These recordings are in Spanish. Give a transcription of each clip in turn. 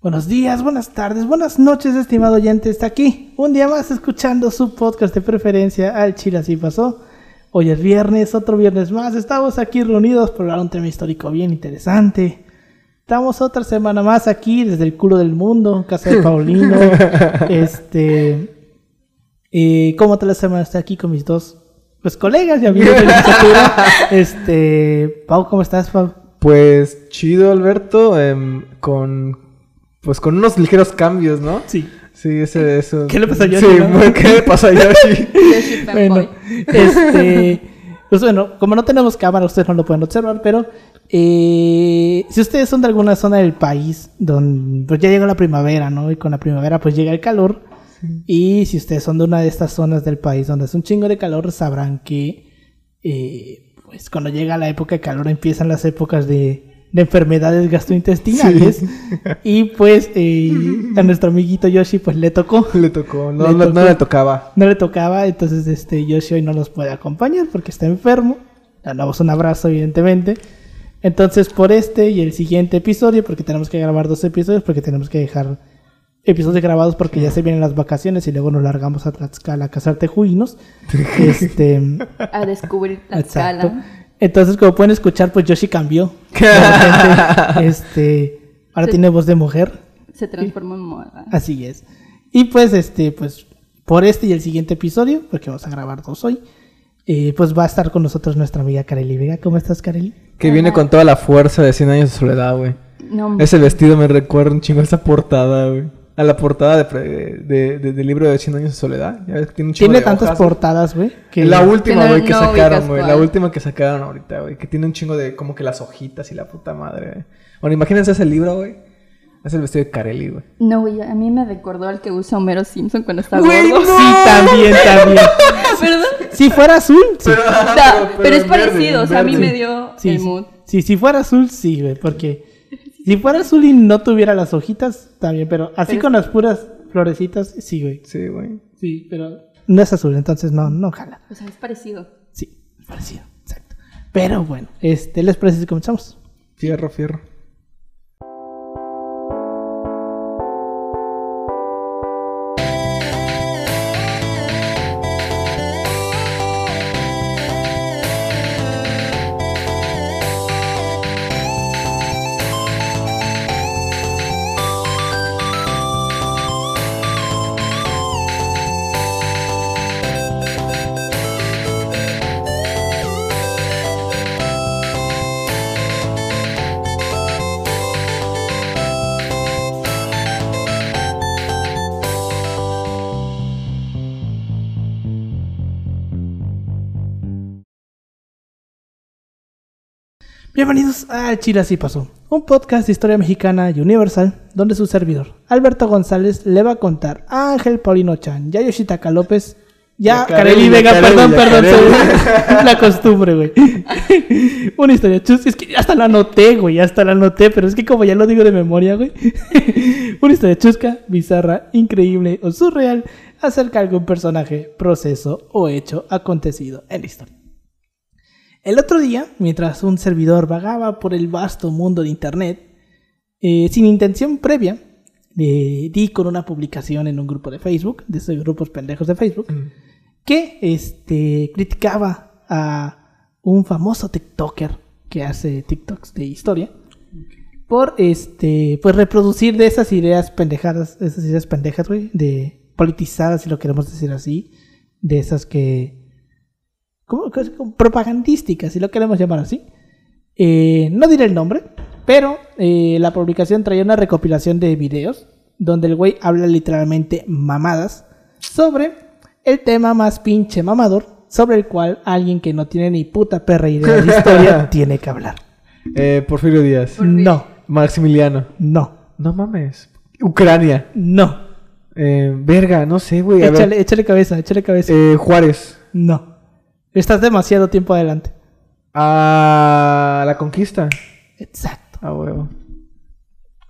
Buenos días, buenas tardes, buenas noches, estimado oyente. Está aquí un día más escuchando su podcast de preferencia al Chile Así Pasó. Hoy es viernes, otro viernes más. Estamos aquí reunidos para hablar un tema histórico bien interesante. Estamos otra semana más aquí desde el culo del mundo, casa de Paulino. este. Y como toda la semana estoy aquí con mis dos pues, colegas y amigos de licenciatura. este. Pau, ¿cómo estás, Pau? Pues chido, Alberto, em, con pues con unos ligeros cambios, ¿no? Sí. Sí, ese eso. ¿Qué le pasa a Yoshi? Sí, no? ¿qué le pasa a Yoshi? Bueno, este, pues bueno, como no tenemos cámara, ustedes no lo pueden observar, pero eh, si ustedes son de alguna zona del país donde pues ya llegó la primavera, ¿no? Y con la primavera pues llega el calor. Y si ustedes son de una de estas zonas del país donde es un chingo de calor, sabrán que eh, pues cuando llega la época de calor empiezan las épocas de, de enfermedades gastrointestinales. Y pues eh, a nuestro amiguito Yoshi pues le tocó. le tocó, no, Le no, no tocó. le tocaba. No le tocaba, entonces este Yoshi hoy no nos puede acompañar porque está enfermo. Le damos un abrazo, evidentemente. Entonces, por este y el siguiente episodio, porque tenemos que grabar dos episodios, porque tenemos que dejar episodios grabados porque ya se vienen las vacaciones y luego nos largamos a Tlaxcala a cazar tejuinos. este, A descubrir la exacto. Entonces, como pueden escuchar, pues Yoshi cambió. Repente, este, ahora tiene voz de mujer. Se transformó en moda. Así es. Y pues, este, pues, por este y el siguiente episodio, porque vamos a grabar dos hoy, eh, pues va a estar con nosotros nuestra amiga Kareli Vega. ¿Cómo estás, Kareli? Que viene con toda la fuerza de 100 años de soledad, güey. No, Ese vestido me recuerda un chingo a esa portada, güey. A la portada de, pre- de- de- del libro de 100 años de soledad. Ya ves que tiene un chingo Tiene de tantas hojas, portadas, güey. Que La última, no- güey, que no sacaron, güey. La última que sacaron ahorita, güey. Que tiene un chingo de como que las hojitas y la puta madre, güey. Bueno, imagínense ese libro, güey. Es el vestido de Carelli, güey. no, güey, a mí me recordó al que usa Homero Simpson cuando está Güey, gordo. Sí, también, también. ¿Verdad? Si fuera azul, sí. No, pero, es verde, parecido, o sea, a mí me dio Sí, el mood. Sí, si fuera azul, sí, güey. Porque si fuera azul y no tuviera las hojitas, también. Pero así Pero- con las puras florecitas, sí, güey. Sí, güey. Sí, pero no es azul, entonces no, no jala. O sea, es parecido. Sí, parecido, exacto. Pero bueno, este, ¿les parece si comenzamos? Fierro, fierro. Bienvenidos a Chile Así Pasó, un podcast de historia mexicana y universal, donde su servidor, Alberto González, le va a contar a Ángel Paulino Chan, ya Yoshitaka López, ya Ya Kareli Vega, ya perdón, ya perdón, se- la costumbre, güey. Una historia chus, es que hasta la anoté, güey, hasta la anoté, pero es que como ya lo digo de memoria, güey. Una historia chusca, bizarra, increíble o surreal acerca de algún personaje, proceso o hecho acontecido en la historia. El otro día, mientras un servidor vagaba por el vasto mundo de Internet, eh, sin intención previa, le di con una publicación en un grupo de Facebook, de esos grupos pendejos de Facebook, que este, criticaba a un famoso TikToker que hace TikToks de historia por este pues reproducir de esas ideas pendejadas, esas ideas pendejas, güey, de politizadas, si lo queremos decir así, de esas que como, como propagandísticas, si lo queremos llamar así. Eh, no diré el nombre, pero eh, la publicación traía una recopilación de videos donde el güey habla literalmente mamadas sobre el tema más pinche mamador, sobre el cual alguien que no tiene ni puta perra idea de historia tiene que hablar. Eh, Porfirio Díaz. Porfirio. No, Maximiliano. no, No mames. Ucrania. no. Eh, verga, no sé, güey. Échale, échale cabeza, échale cabeza. Eh, Juárez. No. Estás demasiado tiempo adelante. A la conquista. Exacto. A huevo.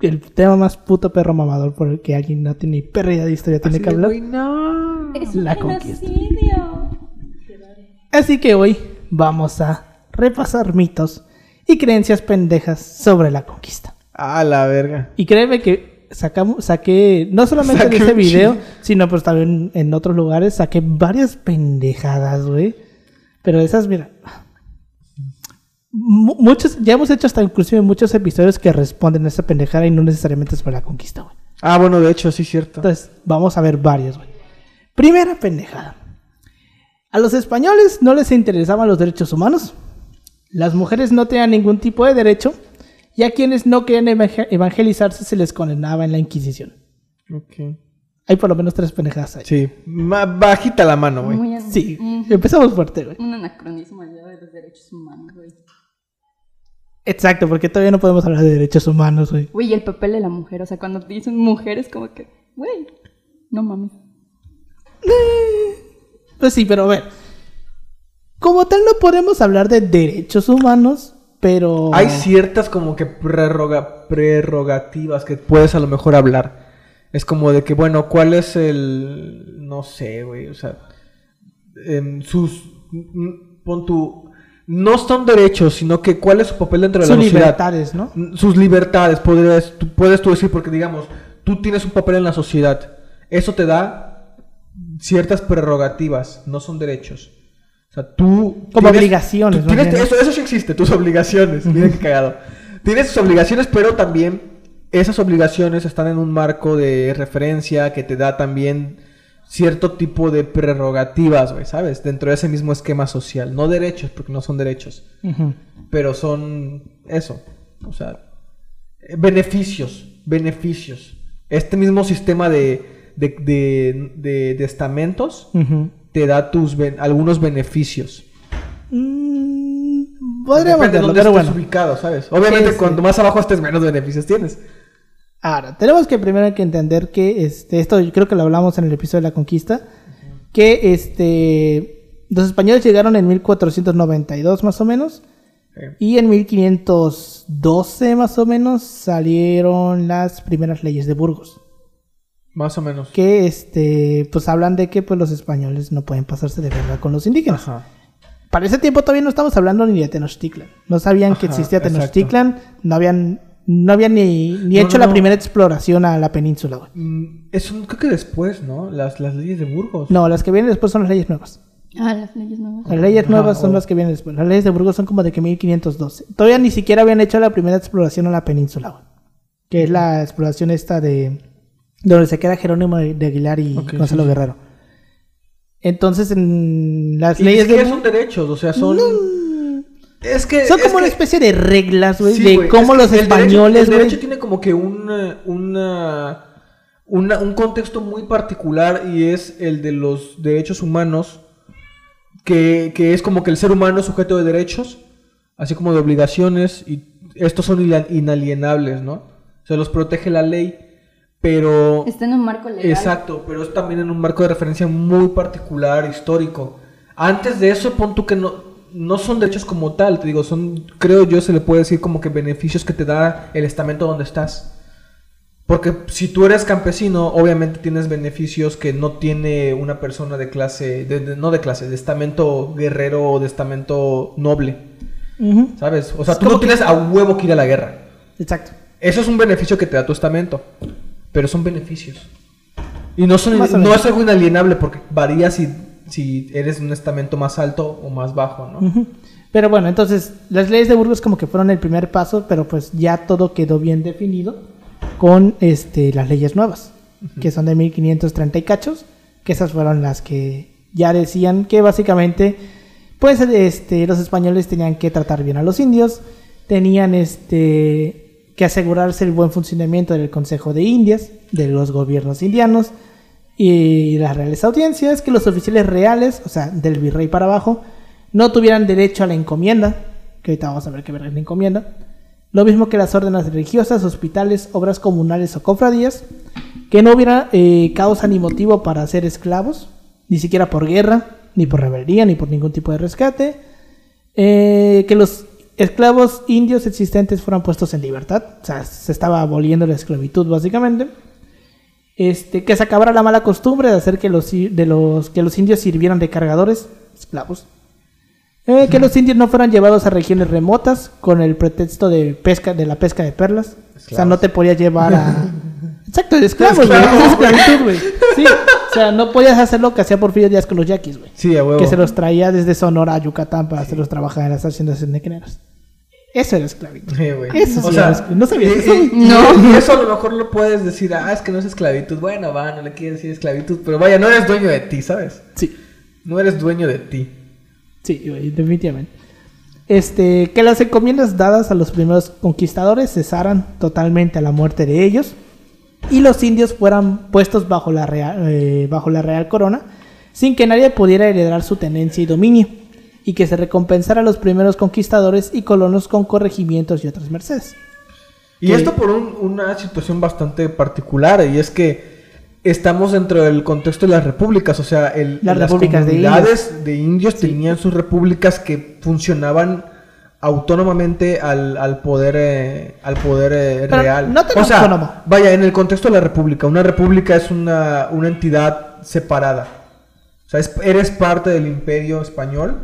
El tema más puto perro mamador por el que alguien no tiene ni perra idea de historia tiene Así que hablar. güey, no. Es La un conquista. genocidio. Así que hoy vamos a repasar mitos y creencias pendejas sobre la conquista. A la verga. Y créeme que sacamos, saqué, no solamente Saqué ese un video, sino pues también en otros lugares, saqué varias pendejadas, güey. Pero esas, mira. mu- Muchos, ya hemos hecho hasta inclusive muchos episodios que responden a esa pendejada y no necesariamente es para la conquista, güey. Ah, bueno, de hecho, sí, cierto. Entonces, vamos a ver varios, güey. Primera pendejada. A los españoles no les interesaban los derechos humanos. Las mujeres no tenían ningún tipo de derecho. Y a quienes no querían evangel- evangelizarse se les condenaba en la Inquisición. Ok. Hay por lo menos tres pendejadas ahí. Sí, ma- bajita la mano, güey. Sí, un, empezamos fuerte, güey. un anacronismo allá de los derechos humanos, güey. Exacto, porque todavía no podemos hablar de derechos humanos, güey. Güey, y el papel de la mujer, o sea, cuando dicen mujeres, como que, güey, no mames. Pues sí, pero a ver. Como tal no podemos hablar de derechos humanos, pero... Hay ciertas como que prerroga- prerrogativas que puedes a lo mejor hablar. Es como de que, bueno, ¿cuál es el... No sé, güey, o sea... em, sus... mm, Pon tu... No son derechos, sino que cuál es su papel dentro de Sus la sociedad. libertades, ¿no? Mm, Sus libertades, podrías, tú, puedes tú decir, porque digamos, tú tienes un papel en la sociedad. Eso te da ciertas prerrogativas, no son derechos. O sea, tú... Como obligaciones, tú tienes- eso, eso sí existe, tus obligaciones. Mira qué cagado. Tienes tus obligaciones, pero también esas obligaciones están en un marco de referencia que te da también cierto tipo de prerrogativas, güey, ¿sabes? Dentro de ese mismo esquema social. No derechos, porque no son derechos pero son eso, o sea, beneficios, beneficios. Este mismo sistema de, de, de- de- de estamentos te da tus ben- algunos beneficios. Mm, podríamos Depende de verlo, dónde pero estés bueno. ubicado, ¿sabes? Obviamente Sí, sí. cuanto más abajo estés, menos beneficios tienes. Ahora, tenemos que primero que entender que este, esto yo creo que lo hablamos en el episodio de la conquista, que este, los españoles llegaron en 1492 más o menos, Eh, y en 1512 más o menos salieron las primeras leyes de Burgos, más o menos. que este, pues hablan de que pues, los españoles no pueden pasarse de verdad con los indígenas. Ajá. Para ese tiempo todavía no estamos hablando ni de Tenochtitlan. No sabían que existía exacto. Tenochtitlan, no habían, no habían ni, ni No, hecho no, la no. primera exploración a la península. güey. Mm, Eso creo que después, ¿no? Las, las leyes de Burgos. No, las que vienen después son las leyes nuevas. Ah, las leyes nuevas. Las leyes Ajá, nuevas son o- las que vienen después. Las leyes de Burgos son como de que 1512. Todavía ni siquiera habían hecho la primera exploración a la península, güey. Que es la exploración esta de... Donde se queda Jerónimo de Aguilar y Gonzalo sí, sí. Guerrero. Entonces, en las Y leyes de... son derechos, o sea, son... Es que... Son es como una que- especie de reglas, güey, Sí, de güey, cómo es los españoles, El derecho tiene como que una, una, una- un contexto muy particular y es el de los derechos humanos, que, que es como que el ser humano es sujeto de derechos, así como de obligaciones, y estos son ina- inalienables, ¿no? Se los protege la ley, pero... Está en un marco legal. Exacto, pero es también en un marco de referencia muy particular, histórico. Antes de eso, pon tú que no, no son derechos como tal, te digo, son, creo yo, se le puede decir como que beneficios que te da el estamento donde estás. Porque si tú eres campesino, obviamente tienes beneficios que no tiene una persona de clase, de- de- no de clase, de estamento guerrero o de estamento noble, Ujú, ¿sabes? O sea, Es tú no que- tienes a huevo que ir a la guerra. Exacto. Eso es un beneficio que te da tu estamento. Pero son beneficios. Y no, son, no es algo inalienable porque varía si, si eres un estamento más alto o más bajo, ¿no? Pero bueno, entonces, las leyes de Burgos como que fueron el primer paso, pero pues ya todo quedó bien definido con este, las leyes nuevas, que son de 1530 y cachos, que esas fueron las que ya decían que básicamente, pues este, los españoles tenían que tratar bien a los indios, tenían este, que asegurarse el buen funcionamiento del Consejo de Indias, de los gobiernos indianos y las reales audiencias, que los oficiales reales, o sea, del virrey para abajo, no tuvieran derecho a la encomienda, que ahorita vamos a ver qué verga es la encomienda, lo mismo que las órdenes religiosas, hospitales, obras comunales o cofradías, que no hubiera eh, causa ni motivo para ser esclavos, ni siquiera por guerra, ni por rebeldía, ni por ningún tipo de rescate, eh, que los esclavos indios existentes fueran puestos en libertad, o sea, se estaba aboliendo la esclavitud básicamente, este, que se acabara la mala costumbre de hacer que los, de los, que los indios sirvieran de cargadores, esclavos, eh, que los indios no fueran llevados a regiones remotas con el pretexto de pesca de la pesca de perlas. O sea, no te podías llevar a Exacto, de esclavos, güey. Esclavitud, güey. Sí. O sea, no podías hacer lo que hacía Porfirio Díaz con los yaquis, güey. Sí, a huevo. Que se los traía desde Sonora a Yucatán para hacerlos trabajar en las haciendas nequeneras. Eso era esclavitud. Sí, güey. Eso sí o sea, era esclavitud. ¿No sabías y- eso? y- No. Y eso a lo mejor lo puedes decir, ah, es que no es esclavitud. Bueno, va, no le quieres decir esclavitud. Pero vaya, no eres dueño de ti, ¿sabes? Sí. No eres dueño de ti. Sí, güey, definitivamente. Este, que las encomiendas dadas a los primeros conquistadores cesaran totalmente a la muerte de ellos y los indios fueran puestos bajo la real, eh, bajo la real corona sin que nadie pudiera heredar su tenencia y dominio y que se recompensara a los primeros conquistadores y colonos con corregimientos y otras mercedes. Y Que- esto por un- una situación bastante particular, y es que estamos dentro del contexto de las repúblicas, o sea, el, Las repúblicas de comunidades de indios, tenían sus repúblicas que funcionaban autónomamente al, al poder eh, al poder eh, real. no tan o sea, autónomo. vaya, en el contexto de la república, una república es una, una entidad separada. O sea, es- eres parte del imperio español,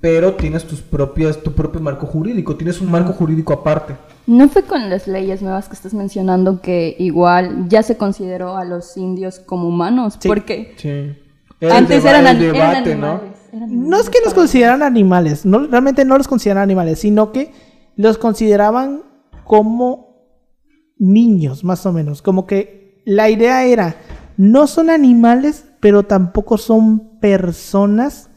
pero tienes tus propias, tu propio marco jurídico, tienes un marco jurídico aparte. ¿No fue con las leyes nuevas que estás mencionando que igual ya se consideró a los indios como humanos? Sí. Porque Sí. antes deba- eran, el eran debate, ¿no? No es que los consideraran animales, no, realmente no los consideraban animales, sino que los consideraban como niños, más o menos. Como que la idea era, no son animales, pero tampoco son personas,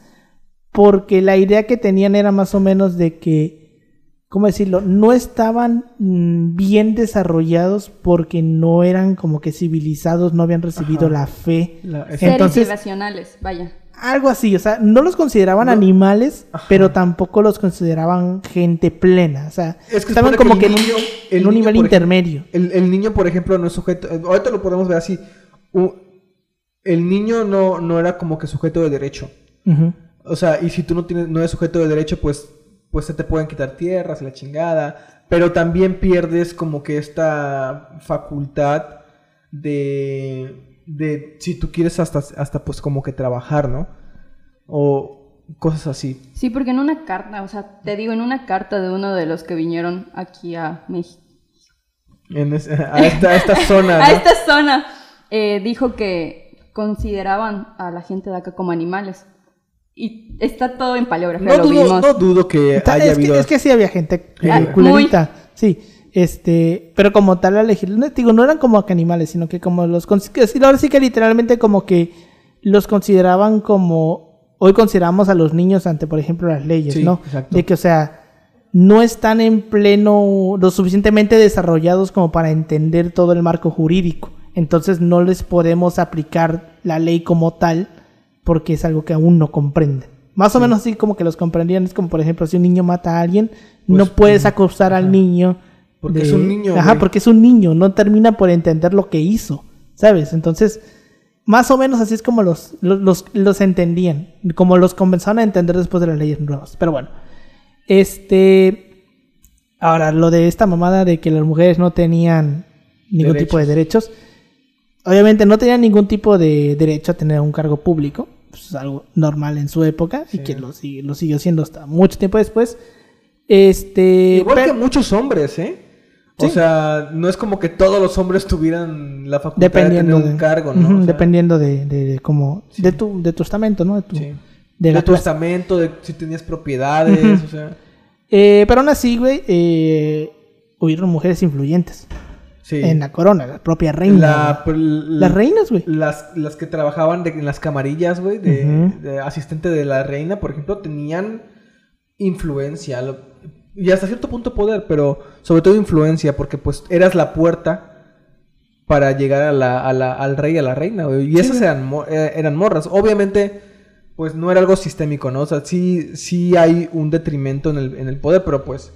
porque la idea que tenían era más o menos de que, ¿cómo decirlo? No estaban mm, bien desarrollados porque no eran como que civilizados, no habían recibido Ajá. la fe. La- Seres Entonces- irracionales, vaya. Algo así, o sea, no los consideraban No. animales, Ajá. pero tampoco los consideraban gente plena. O sea, Es que estaban como que el en un- niño- en el un niño, nivel intermedio. El, el niño, por ejemplo, no es sujeto. Ahorita lo podemos ver así. el niño no, no era como que sujeto de derecho. O sea, y si tú no tienes, no eres sujeto de derecho, pues, pues se te pueden quitar tierras y la chingada. Pero también pierdes como que esta facultad de, de si tú quieres hasta, hasta pues como que trabajar, ¿no? O cosas así. Sí, porque en una carta, o sea, te digo, en una carta de uno de los que vinieron aquí a México, En es- a, esta, a esta zona. a esta zona, eh, dijo que consideraban a la gente de acá como animales. Y está todo en paleografía, No lo dudo, vimos. no dudo que haya es, que, habido. es que sí había gente eh. Sí, este, pero como tal la legislación, no, digo, no eran como que animales, sino que como los ahora sí que literalmente como que los consideraban como hoy consideramos a los niños ante, por ejemplo, las leyes, Sí, ¿no? exacto. De que, o sea, no están en pleno, lo suficientemente desarrollados como para entender todo el marco jurídico. Entonces no les podemos aplicar la ley como tal porque es algo que aún no comprenden. Más o menos así como que los comprendían. Es como, por ejemplo, si un niño mata a alguien, no Pues, puedes mm, acusar al niño. Porque es un niño, Ajá, güey. porque es un niño. No termina por entender lo que hizo. ¿Sabes? Entonces, más o menos así es como los, los, los, los entendían. Como los comenzaron a entender después de las leyes nuevas. Pero bueno. Este. Ahora, lo de esta mamada de que las mujeres no tenían ningún tipo de derechos. Obviamente no tenían ningún tipo de derecho a tener un cargo público. Pues, es algo normal en su época y que lo, sigue- lo siguió siendo hasta mucho tiempo después. Este. Igual pero- que muchos hombres, ¿eh? O Sí. sea, no es como que todos los hombres tuvieran la facultad de tener de, un cargo, ¿no? Ujú, O sea, dependiendo de, de, de como de tu de tu estamento no de tu, sí. de la tu estamento, de si tenías propiedades, o sea. Eh, pero aún así güey eh, hubieron mujeres influyentes Sí. en la corona la propia reina La- l- las reinas güey Las, las que trabajaban de- en las camarillas, güey, de, asistente de la reina, por ejemplo, tenían influencia. lo- y hasta cierto punto poder, pero sobre todo influencia, porque pues eras la puerta para llegar a la, a la- al rey y a la reina, güey. Y esas eran, eh, eran morras. Obviamente, pues no era algo sistémico, ¿no? O sea, sí, sí hay un detrimento en el, en el poder, pero pues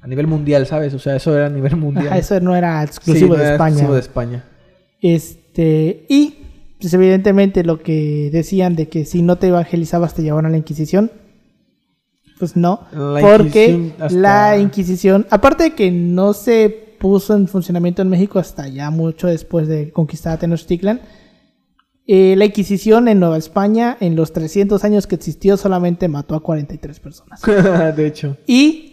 a nivel mundial, ¿sabes? O sea, eso era a nivel mundial. Ajá, eso no era Sí, exclusivo no de era España exclusivo de España. este y pues evidentemente lo que decían de que si no te evangelizabas te llevaban a la Inquisición pues no La porque hasta- la Inquisición aparte de que no se puso en funcionamiento en México hasta ya mucho después de conquistar Tenochtitlan eh, la Inquisición en Nueva España en los 300 años que existió solamente mató a 43 personas de hecho. y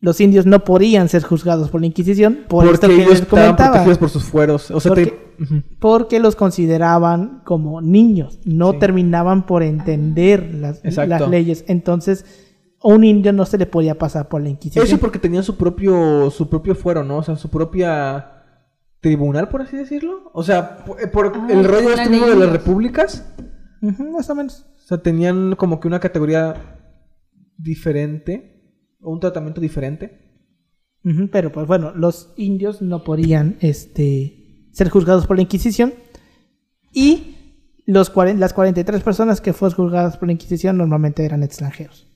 los indios no podían ser juzgados por la Inquisición por esto Porque que ellos les comentaba. protegidos por sus fueros. O sea, te- Porque- los consideraban como niños, no Sí. terminaban por entender las, las leyes. Entonces, a un indio no se le podía pasar por la Inquisición. Eso porque tenían su propio, su propio fuero, ¿no? O sea, su propia tribunal, por así decirlo. O sea, por, eh, por Ah, el rollo este mismo de las repúblicas. Más o menos. O sea, tenían como que una categoría diferente. O un tratamiento diferente. Pero pues bueno, los indios no podían este, ser juzgados por la Inquisición. Y los las 43 personas que fueron juzgadas por la Inquisición normalmente eran extranjeros.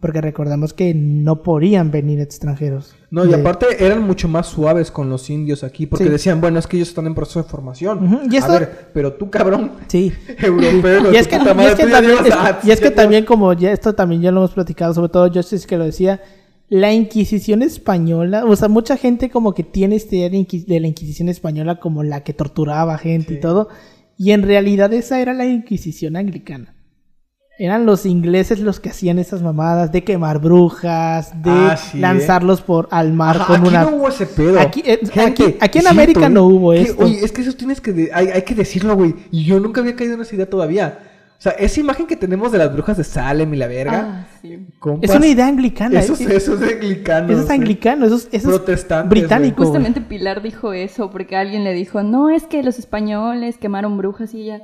Porque recordamos que no podían venir extranjeros. No, y de- aparte eran mucho más suaves con los indios aquí. Porque Sí. decían, bueno, es que ellos están en proceso de formación. Ujú, y esto- A ver, pero tú, cabrón, Sí. europeo, y es que, también, como ya esto también ya lo hemos platicado, sobre todo Justice que lo decía, la Inquisición española, o sea, mucha gente como que tiene esta idea de, la Inquisición española como la que torturaba gente y todo, y en realidad esa era la Inquisición anglicana. Eran los ingleses los que hacían esas mamadas de quemar brujas, de Ah, sí, ¿eh? lanzarlos por al mar Ajá, con aquí una no hubo ese pedo. Aquí- eh, Gente, aquí- aquí en América ¿eh? no hubo Que, esto. Oye, es que eso tienes que... de- hay, hay que decirlo, güey. Y yo nunca había caído en esa idea todavía. O sea, esa imagen que tenemos de las brujas de Salem y la verga. Ah, sí. compas, es una idea anglicana. Eso, es- es- eso es anglicano. Eso es anglicano, eso es, eso es Protestantes, británico. Justamente Pilar dijo eso porque alguien le dijo, no, es que los españoles quemaron brujas y ella...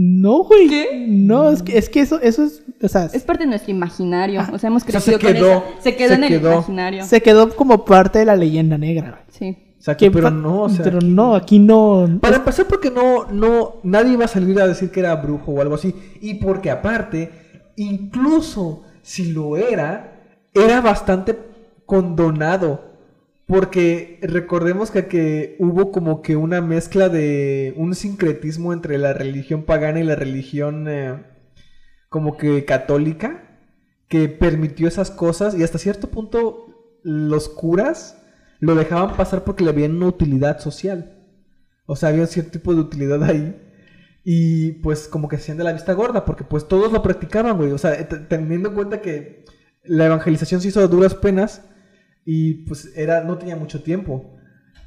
No, güey. ¿Qué? No, es que, es que eso, eso es, o sea, Es parte de nuestro imaginario, o sea, hemos O sea, crecido se con quedó, eso. Se quedó se en el quedó. imaginario. se quedó como parte de la leyenda negra. güey. Sí. O sea, que, pero no, o sea... pero no, aquí no. Para empezar, porque no, no, nadie iba a salir a decir que era brujo o algo así. Y porque aparte, incluso si lo era, era bastante condonado. Porque recordemos que, que hubo como que una mezcla de un sincretismo entre la religión pagana y la religión eh, como que católica que permitió esas cosas y hasta cierto punto los curas lo dejaban pasar porque le habían una utilidad social. O sea, había un cierto tipo de utilidad ahí. Y pues como que se hacían de la vista gorda, porque pues todos lo practicaban, güey. O sea, teniendo en cuenta que la evangelización se hizo a duras penas y pues era, no tenía mucho tiempo.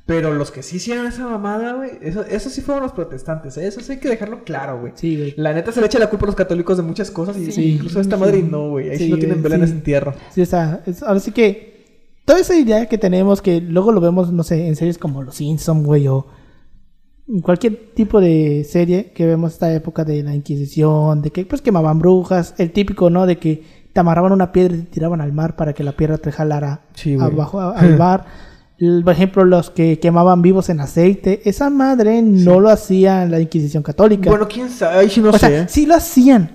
Pero los que sí hicieron esa mamada, güey, eso, eso sí fueron los protestantes, ¿eh? eso sí hay que dejarlo claro, güey. Sí, güey. La neta se le echa la culpa a los católicos de muchas cosas y Sí. incluso a esta madre y no, güey. Ahí sí, Sí, no tienen vela en ese entierro. Sí, o sea, es- ahora sí que toda esa idea que tenemos, que luego lo vemos, no sé, en series como Los Simpsons, güey, o cualquier tipo de serie que vemos esta época de la Inquisición, de que pues quemaban brujas, el típico, ¿no? De que te amarraban una piedra y te tiraban al mar para que la piedra te jalara Sí, abajo a- al mar. El- Por ejemplo, los que quemaban vivos en aceite, esa madre no lo hacía la Inquisición católica. Bueno, quién sabe, ahí sí no o sé. sea, sí lo hacían,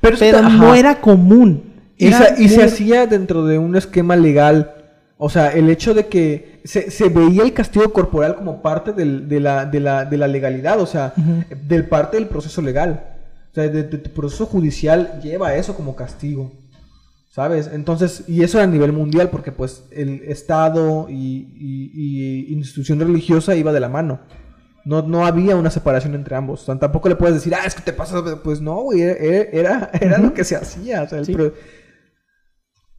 pero pero está- no era común. Y, se, y se muy- hacía dentro de un esquema legal. O sea, el hecho de que se, se veía el castigo corporal como parte del- de, la, de, la, de la legalidad, o sea, del parte del proceso legal. O sea, de, de tu proceso judicial lleva eso como castigo. ¿Sabes? Entonces, y eso era a nivel mundial, porque pues el Estado y, y- y institución religiosa iba de la mano. No, no había una separación entre ambos. O sea, tampoco le puedes decir, ah, es que te pasa. Pues no, güey, era, era, era lo que se hacía. O sea, el Sí. pro-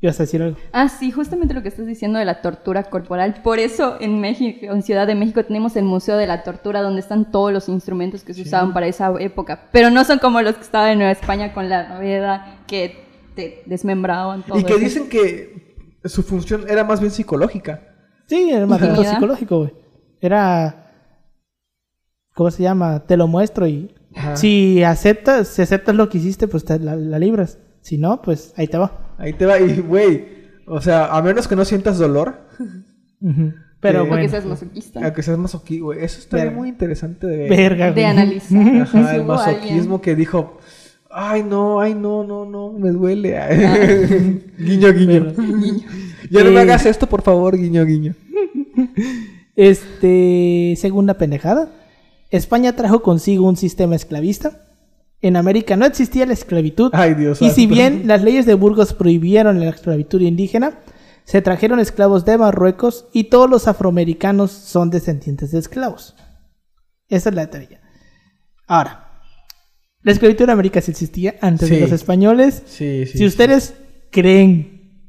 ¿Ibas a decir algo? Ah, sí, justamente lo que estás diciendo de la tortura corporal. Por eso en México, en Ciudad de México, tenemos el Museo de la Tortura, donde están todos los instrumentos que se usaban para esa época. Pero no son como los que estaban en Nueva España con la rueda que te desmembraban todo. Y que eso. dicen que su función era más bien psicológica. Sí, era más Intimidad. psicológico, güey. Era. ¿Cómo se llama? Te lo muestro y. Ajá. Si aceptas, si aceptas lo que hiciste, pues te la, la libras. Si no, pues ahí te va. Ahí te va, y güey, o sea, a menos que no sientas dolor. Pero Que- O que bueno. seas masoquista. aunque seas masoquismo, güey, eso estaría Verga. muy interesante de ver. Verga. De analizar. Ajá, el masoquismo alguien- que dijo, ay no, ay no, no, no, me duele. guiño, guiño. ya no me Eh. hagas esto, por favor, guiño, guiño. Este. Segunda pendejada. España trajo consigo un sistema esclavista. En América no existía la esclavitud. Ay, Dios Y si bien las leyes de Burgos prohibieron la esclavitud indígena, se trajeron esclavos de Marruecos y todos los afroamericanos son descendientes de esclavos. Esa es la teoría. Ahora, la esclavitud en América sí existía antes de los españoles. Sí, sí. si ustedes creen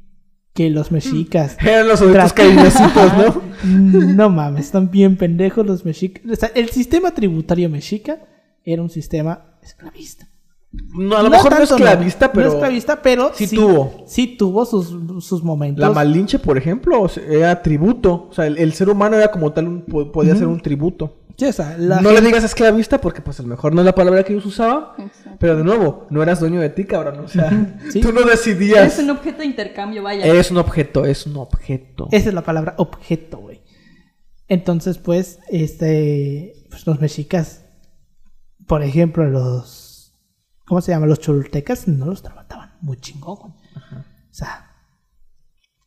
que los mexicas. Eran los cariñositos, ¿no? no mames, están bien pendejos los mexicas. O sea, el sistema tributario mexica era un sistema esclavista. No, a lo mejor no esclavista, pero. No esclavista, pero sí tuvo. Sí tuvo sus, sus momentos. La Malinche, por ejemplo, era tributo. O sea, el, el ser humano era como tal, un, podía ser un tributo. Sí, o sea, la no le digas esclavista porque, pues, a lo mejor no es la palabra que ellos usaban. Exacto. Pero de nuevo, no eras dueño de ti, cabrón. O sea, Sí. tú no decidías. Es un objeto de intercambio, vaya. Es un objeto, es un objeto. Esa es la palabra objeto, güey. Entonces, pues, este. Pues los mexicas, por ejemplo, los. ¿Cómo se llama? Los choltecas no los trataban muy chingón, güey. O sea.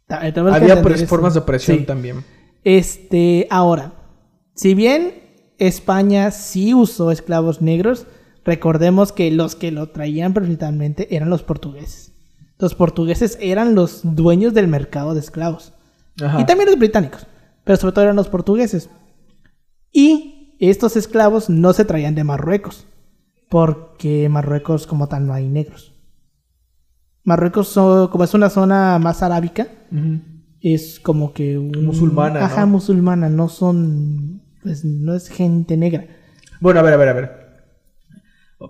Había eso. formas de opresión Sí. también. Este, ahora, si bien España sí usó esclavos negros, recordemos que los que lo traían principalmente eran los portugueses. Los portugueses eran los dueños del mercado de esclavos. Ajá. Y también los británicos, pero sobre todo eran los portugueses. Y estos esclavos no se traían de Marruecos, porque Marruecos como tal no hay negros. Marruecos, como es una zona más arábica, es como que un- Musulmana, Ajá, ¿no? musulmana, no son pues no es gente negra. Bueno, a ver, a ver, a ver.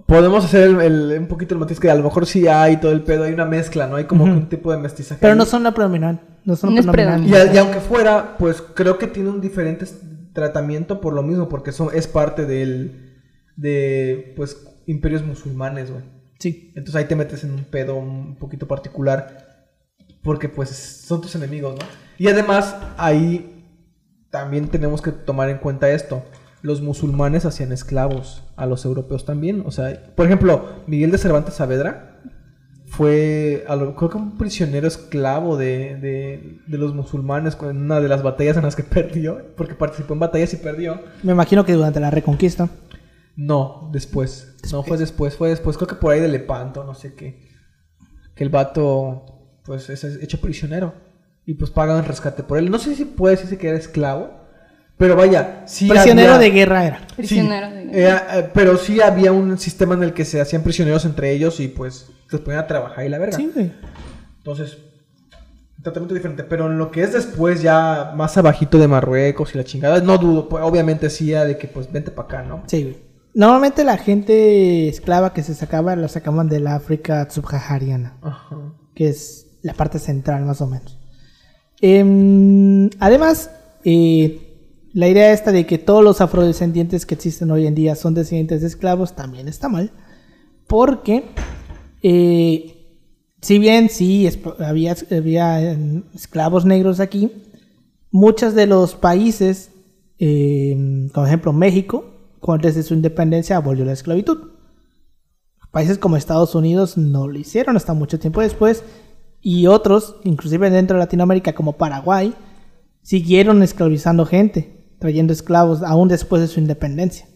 Podemos hacer el- el- un poquito el matiz que a lo mejor sí hay todo el pedo, hay una mezcla, ¿no? Hay como que un tipo de mestizaje. Pero ahí. no son la predominante, no son No es Y, y aunque fuera, pues creo que tiene un diferente tratamiento por lo mismo, porque son, es parte del, de, pues, imperios musulmanes, güey. Sí. Entonces ahí te metes en un pedo un poquito particular, porque pues son tus enemigos, ¿no? Y además ahí también tenemos que tomar en cuenta esto. Los musulmanes hacían esclavos a los europeos también. O sea, por ejemplo, Miguel de Cervantes Saavedra fue, a lo- creo que un prisionero esclavo de, de, de los musulmanes en una de las batallas en las que perdió, porque participó en batallas y perdió. Me imagino que durante la reconquista. No, después. No, fue después, fue después. Creo que por ahí de Lepanto, no sé qué. Que el vato, pues, es hecho prisionero. Y pues pagan rescate por él. No sé si puede decirse que era esclavo. Pero vaya, sí Prisionero había- de guerra era. Sí, Prisionero de guerra. era, eh, pero sí había un sistema en el que se hacían prisioneros entre ellos y pues los ponían a trabajar y la verga. Sí, güey. Entonces, tratamiento diferente. Pero en lo que es después, ya más abajito de Marruecos y la chingada, no dudo. pues, obviamente sí, era de que pues vente para acá, ¿no? Sí, güey. Normalmente la gente esclava que se sacaba la sacaban de la África subsahariana, Ajá. que es la parte central más o menos. Em, además, eh, la idea esta de que todos los afrodescendientes que existen hoy en día son descendientes de esclavos también está mal, porque eh, si bien sí había, había eh, esclavos negros aquí, muchos de los países, eh, por ejemplo México, desde su independencia abolió la esclavitud. Países como Estados Unidos no lo hicieron hasta mucho tiempo después y otros, inclusive dentro de Latinoamérica como Paraguay, siguieron esclavizando gente, trayendo esclavos aún después de su independencia.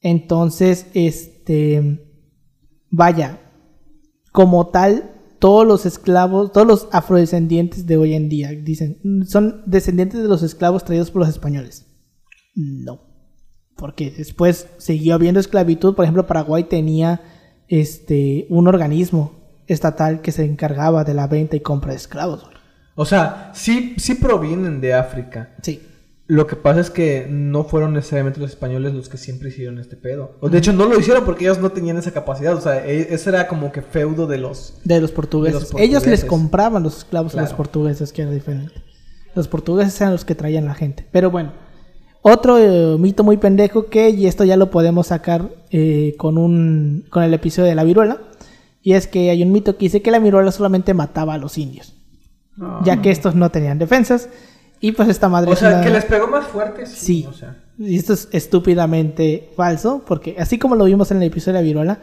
Entonces, este, vaya, como tal, todos los esclavos, todos los afrodescendientes de hoy en día, dicen, son descendientes de los esclavos traídos por los españoles. No. Porque después siguió habiendo esclavitud. Por ejemplo, Paraguay tenía este un organismo estatal que se encargaba de la venta y compra de esclavos. O sea, sí, sí provienen de África. Sí. Lo que pasa es que no fueron necesariamente los españoles los que siempre hicieron este pedo. O de hecho, no lo hicieron porque ellos no tenían esa capacidad. O sea, e- ese era como que feudo de los. De los portugueses. De los Ellos les compraban los esclavos a los portugueses, que era diferente. Los portugueses eran los que traían la gente. Pero bueno, otro eh, mito muy pendejo que, y esto ya lo podemos sacar eh, con, un, con el episodio de la viruela, y es que hay un mito que dice que la viruela solamente mataba a los indios, ya que estos no tenían defensas, y pues esta madre... O sea, una- que les pegó más fuerte, sí. Sí. O sea, y esto es estúpidamente falso, porque así como lo vimos en el episodio de la viruela,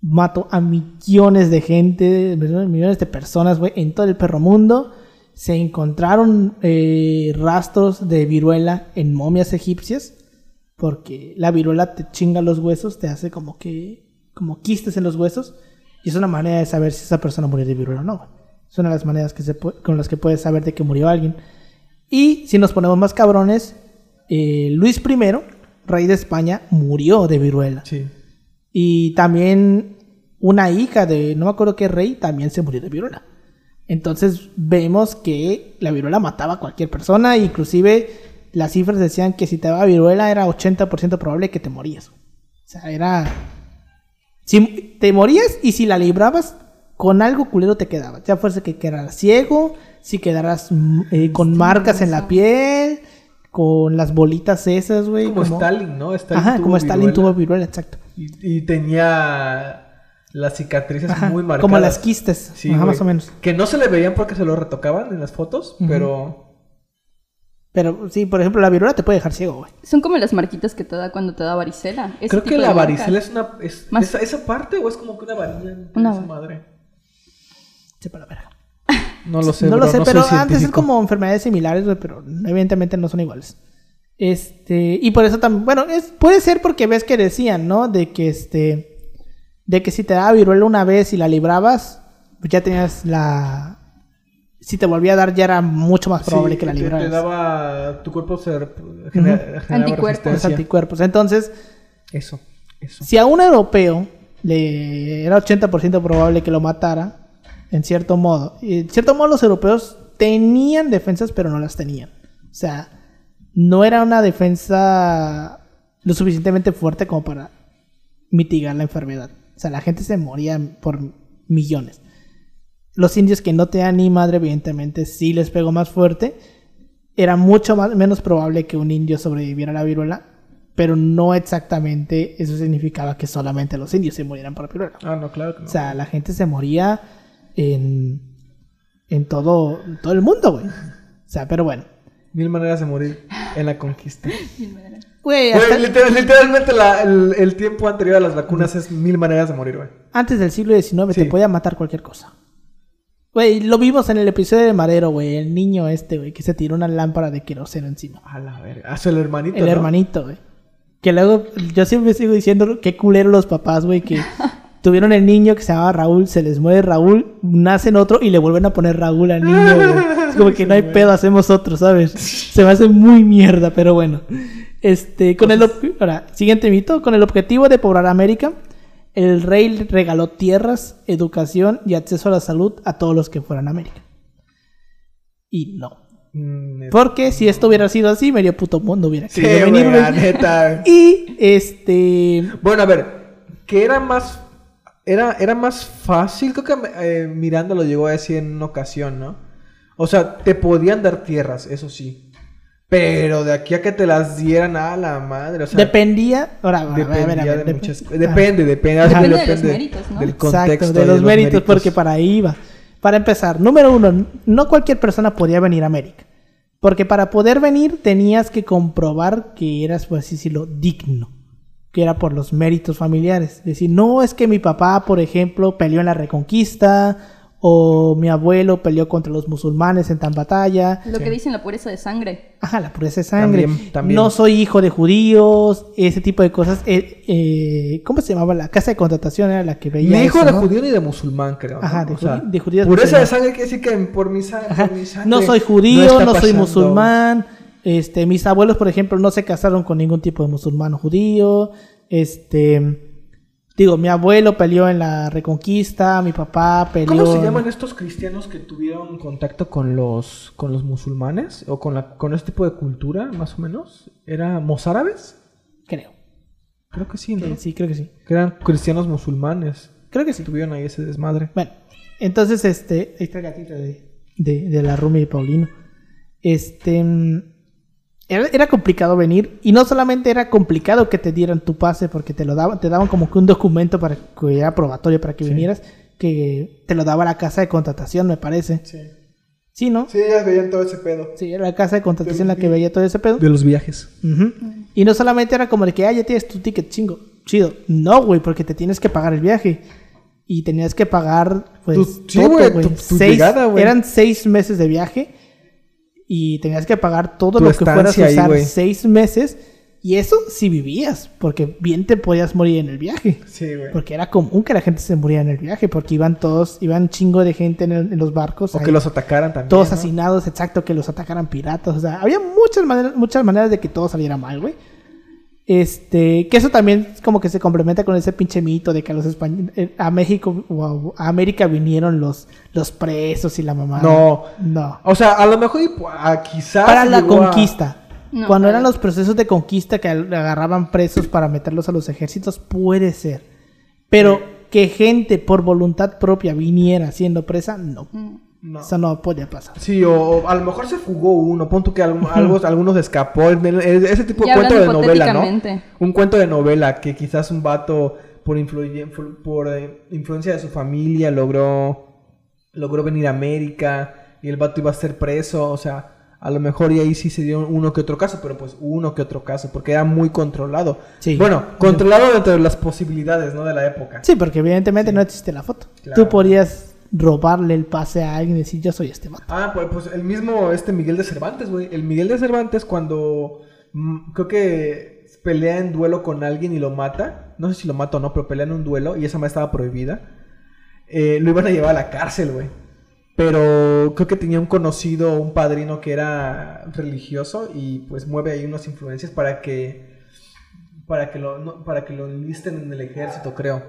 mató a millones de gente, millones de personas, güey, en todo el perro mundo. Se encontraron eh, rastros de viruela en momias egipcias, porque la viruela te chinga los huesos, te hace como que, como quistes en los huesos, y es una manera de saber si esa persona murió de viruela o no. Es una de las maneras que se con las que puedes saber de que murió alguien. Y si nos ponemos más cabrones, eh, Luis I, rey de España, murió de viruela. sí. Y también una hija de, no me acuerdo qué rey, también se murió de viruela. Entonces vemos que la viruela mataba a cualquier persona, inclusive las cifras decían que si te daba viruela era 80% probable que te morías. O sea, era... Si te morías y si la librabas, con algo culero te quedaba. Ya fuese que quedaras ciego, si quedaras mm, eh, con marcas en la piel, con las bolitas esas, güey. Como, Stalin, ¿no? Stalin Ajá, tuvo como Stalin viruela. tuvo viruela, exacto. Y, y tenía las cicatrices Ajá, muy marcadas. como las quistes, Sí, ajá, más o menos. Que no se le veían porque se lo retocaban en las fotos, pero... Pero sí, por ejemplo, la viruela te puede dejar ciego, güey. Son como las marquitas que te da cuando te da varicela. ese Creo que tipo la varicela es una... Es, Más- esa, esa parte o es como que una varilla Una madre. Sepa la verga. No lo sé, no bro, lo sé, no pero soy antes es científico. como enfermedades similares, güey, pero evidentemente no son iguales. Este, y por eso también, bueno, es, puede ser porque ves que decían, ¿no? De que este, de que si te daba viruela una vez y la librabas, pues ya tenías la, si te volvía a dar ya era mucho más probable Sí, que la te- libraras. Te, daba... Tu cuerpo se... genera- Anticuerpos. Anticuerpos. Entonces, Eso, eso. si a un europeo le era 80% probable que lo matara, en cierto modo, y en cierto modo los europeos tenían defensas, pero no las tenían. O sea, no era una defensa lo suficientemente fuerte como para mitigar la enfermedad. O sea, la gente se moría por millones. Los indios que no tenían ni madre, evidentemente, sí les pegó más fuerte. Era mucho más, menos probable que un indio sobreviviera a la viruela, pero no exactamente eso significaba que solamente los indios se murieran por viruela. Ah, no, claro que no. O sea, la gente se moría en, en todo, todo el mundo, güey. O sea, pero bueno. Mil maneras de morir en la conquista. Güey, hasta- Güey, literal- literalmente la- el, el tiempo anterior a las vacunas es mil maneras de morir, güey. antes del siglo XIX Sí. te podía matar cualquier cosa. Güey, lo vimos en el episodio de Madero, güey. El niño este, güey, que se tiró una lámpara de queroseno encima. A la verga. Ah, el hermanito. El ¿no? hermanito, güey. Que luego, yo siempre sigo diciendo qué culero los papás, güey, que tuvieron el niño que se llamaba Raúl, se les muere Raúl, nacen otro y le vuelven a poner Raúl al niño, güey. Es como que no hay pedo, hacemos otro, ¿sabes? Se me hace muy mierda, pero bueno. Este, con el... Ahora, siguiente mito. Con el objetivo de poblar América, el rey regaló tierras, educación y acceso a la salud a todos los que fueran a América. Y no. Mm, Porque si esto hubiera sido así, medio puto mundo hubiera Sí, querido venir, neta. Y este. Bueno, a ver, que era más era, era más fácil, creo que eh, Miranda lo llegó a decir en una ocasión, ¿no? O sea, te podían dar tierras, eso sí. Pero de aquí a que te las dieran a la madre, o sea, dependía. Ahora, a ver, a ver, a dependía ver, de muchas ah, Depende, depende. Depende de los méritos, ¿no? Del Exacto, contexto. de los, méritos, porque para ahí iba. Para empezar, número uno, no cualquier persona podía venir a América. Porque para poder venir tenías que comprobar que eras, por así decirlo, digno. Que era por los méritos familiares. Decir, no es que mi papá, por ejemplo, peleó en la Reconquista. O mi abuelo peleó contra los musulmanes en tan batalla. Lo que dicen la pureza de sangre. Ajá, la pureza de sangre. También, también. No soy hijo de judíos, ese tipo de cosas. Eh, eh, ¿Cómo se llamaba? La casa de contratación era la que veía. Ni hijo eso, de ¿no? judío ni de musulmán, creo. ¿no? Ajá, de O sea, de Pureza de sangre quiere decir que por mi, sa- Ajá. por mi sangre. No soy no judío, está no, soy musulmán. Este, mis abuelos, por ejemplo, no se casaron con ningún tipo de musulmán o judío. Este, digo, mi abuelo peleó en la Reconquista, mi papá peleó. ¿Cómo se llaman estos cristianos que tuvieron contacto con los con los musulmanes o con la con este tipo de cultura, más o menos? ¿Era mozárabes? Creo. Creo que sí, ¿no? Sí, creo que sí. Que eran cristianos musulmanes. Creo que sí. Tuvieron ahí ese desmadre. Bueno, entonces, este, ahí está el gatito de, de, de la Rumi y Paulino. Este, mm, era, era complicado venir y no solamente era complicado que te dieran tu pase porque te lo daban, te daban como que un documento para que era probatorio para que Sí. vinieras, que te lo daba la casa de contratación, me parece. Sí. Sí, ¿no? Sí, ellas veían todo ese pedo. Sí, era la casa de contratación la que veía todo ese pedo. De los viajes. Y no solamente era como de que, ah, ya tienes tu ticket, chingo, chido. No, güey, porque te tienes que pagar el viaje. Y tenías que pagar, pues, Tu- sí, todo, güey, güey. tu- tu Seis- llegada, güey. Eran seis meses de viaje. Y tenías que pagar todo Tu lo que fueras a ahí, usar seis meses. Y eso si vivías, porque bien te podías morir en el viaje. Sí, güey. Porque era común que la gente se muriera en el viaje, porque iban todos, iban chingo de gente en, el- en los barcos. O ahí que los atacaran también. todos ¿no? asesinados, exacto, que los atacaran piratas. O sea, había muchas maneras, muchas maneras de que todo saliera mal, güey. Este, que eso también como que se complementa con ese pinche mito de que a los españoles, a México o a, América vinieron los, los presos y la mamá. No. No. O sea, a lo mejor a- quizás... Para la a- conquista. No, Cuando para- eran los procesos de conquista que agarraban presos para meterlos a los ejércitos, puede ser. Pero que gente por voluntad propia viniera siendo presa, no. No. Eso no podía pasar. Sí, o, o a lo mejor se fugó uno, pon tú que algo, algo- algunos escapó, ese tipo de Ya cuento de novela, ¿no? Un cuento de novela que quizás un vato por, influ- por eh, influencia de su familia logró, logró venir a América y el vato iba a ser preso, o sea, a lo mejor y ahí sí se dio uno que otro caso, pero pues uno que otro caso, porque era muy controlado. Sí. Bueno, controlado dentro de las posibilidades, ¿no? De la época. Sí, porque evidentemente no existe la foto. Claro. Tú podías robarle el pase a alguien y decir, yo soy este vato. Ah, pues, pues el mismo este Miguel de Cervantes, güey. El Miguel de Cervantes cuando mm, creo que pelea en duelo con alguien y lo mata. No sé si lo mata o no, pero pelea en un duelo y esa madre estaba prohibida. eh, lo iban a llevar a la cárcel, güey. Pero creo que tenía un conocido, un padrino que era religioso y pues mueve ahí unas influencias para que para que lo no, para que lo enlisten en el ejército, creo.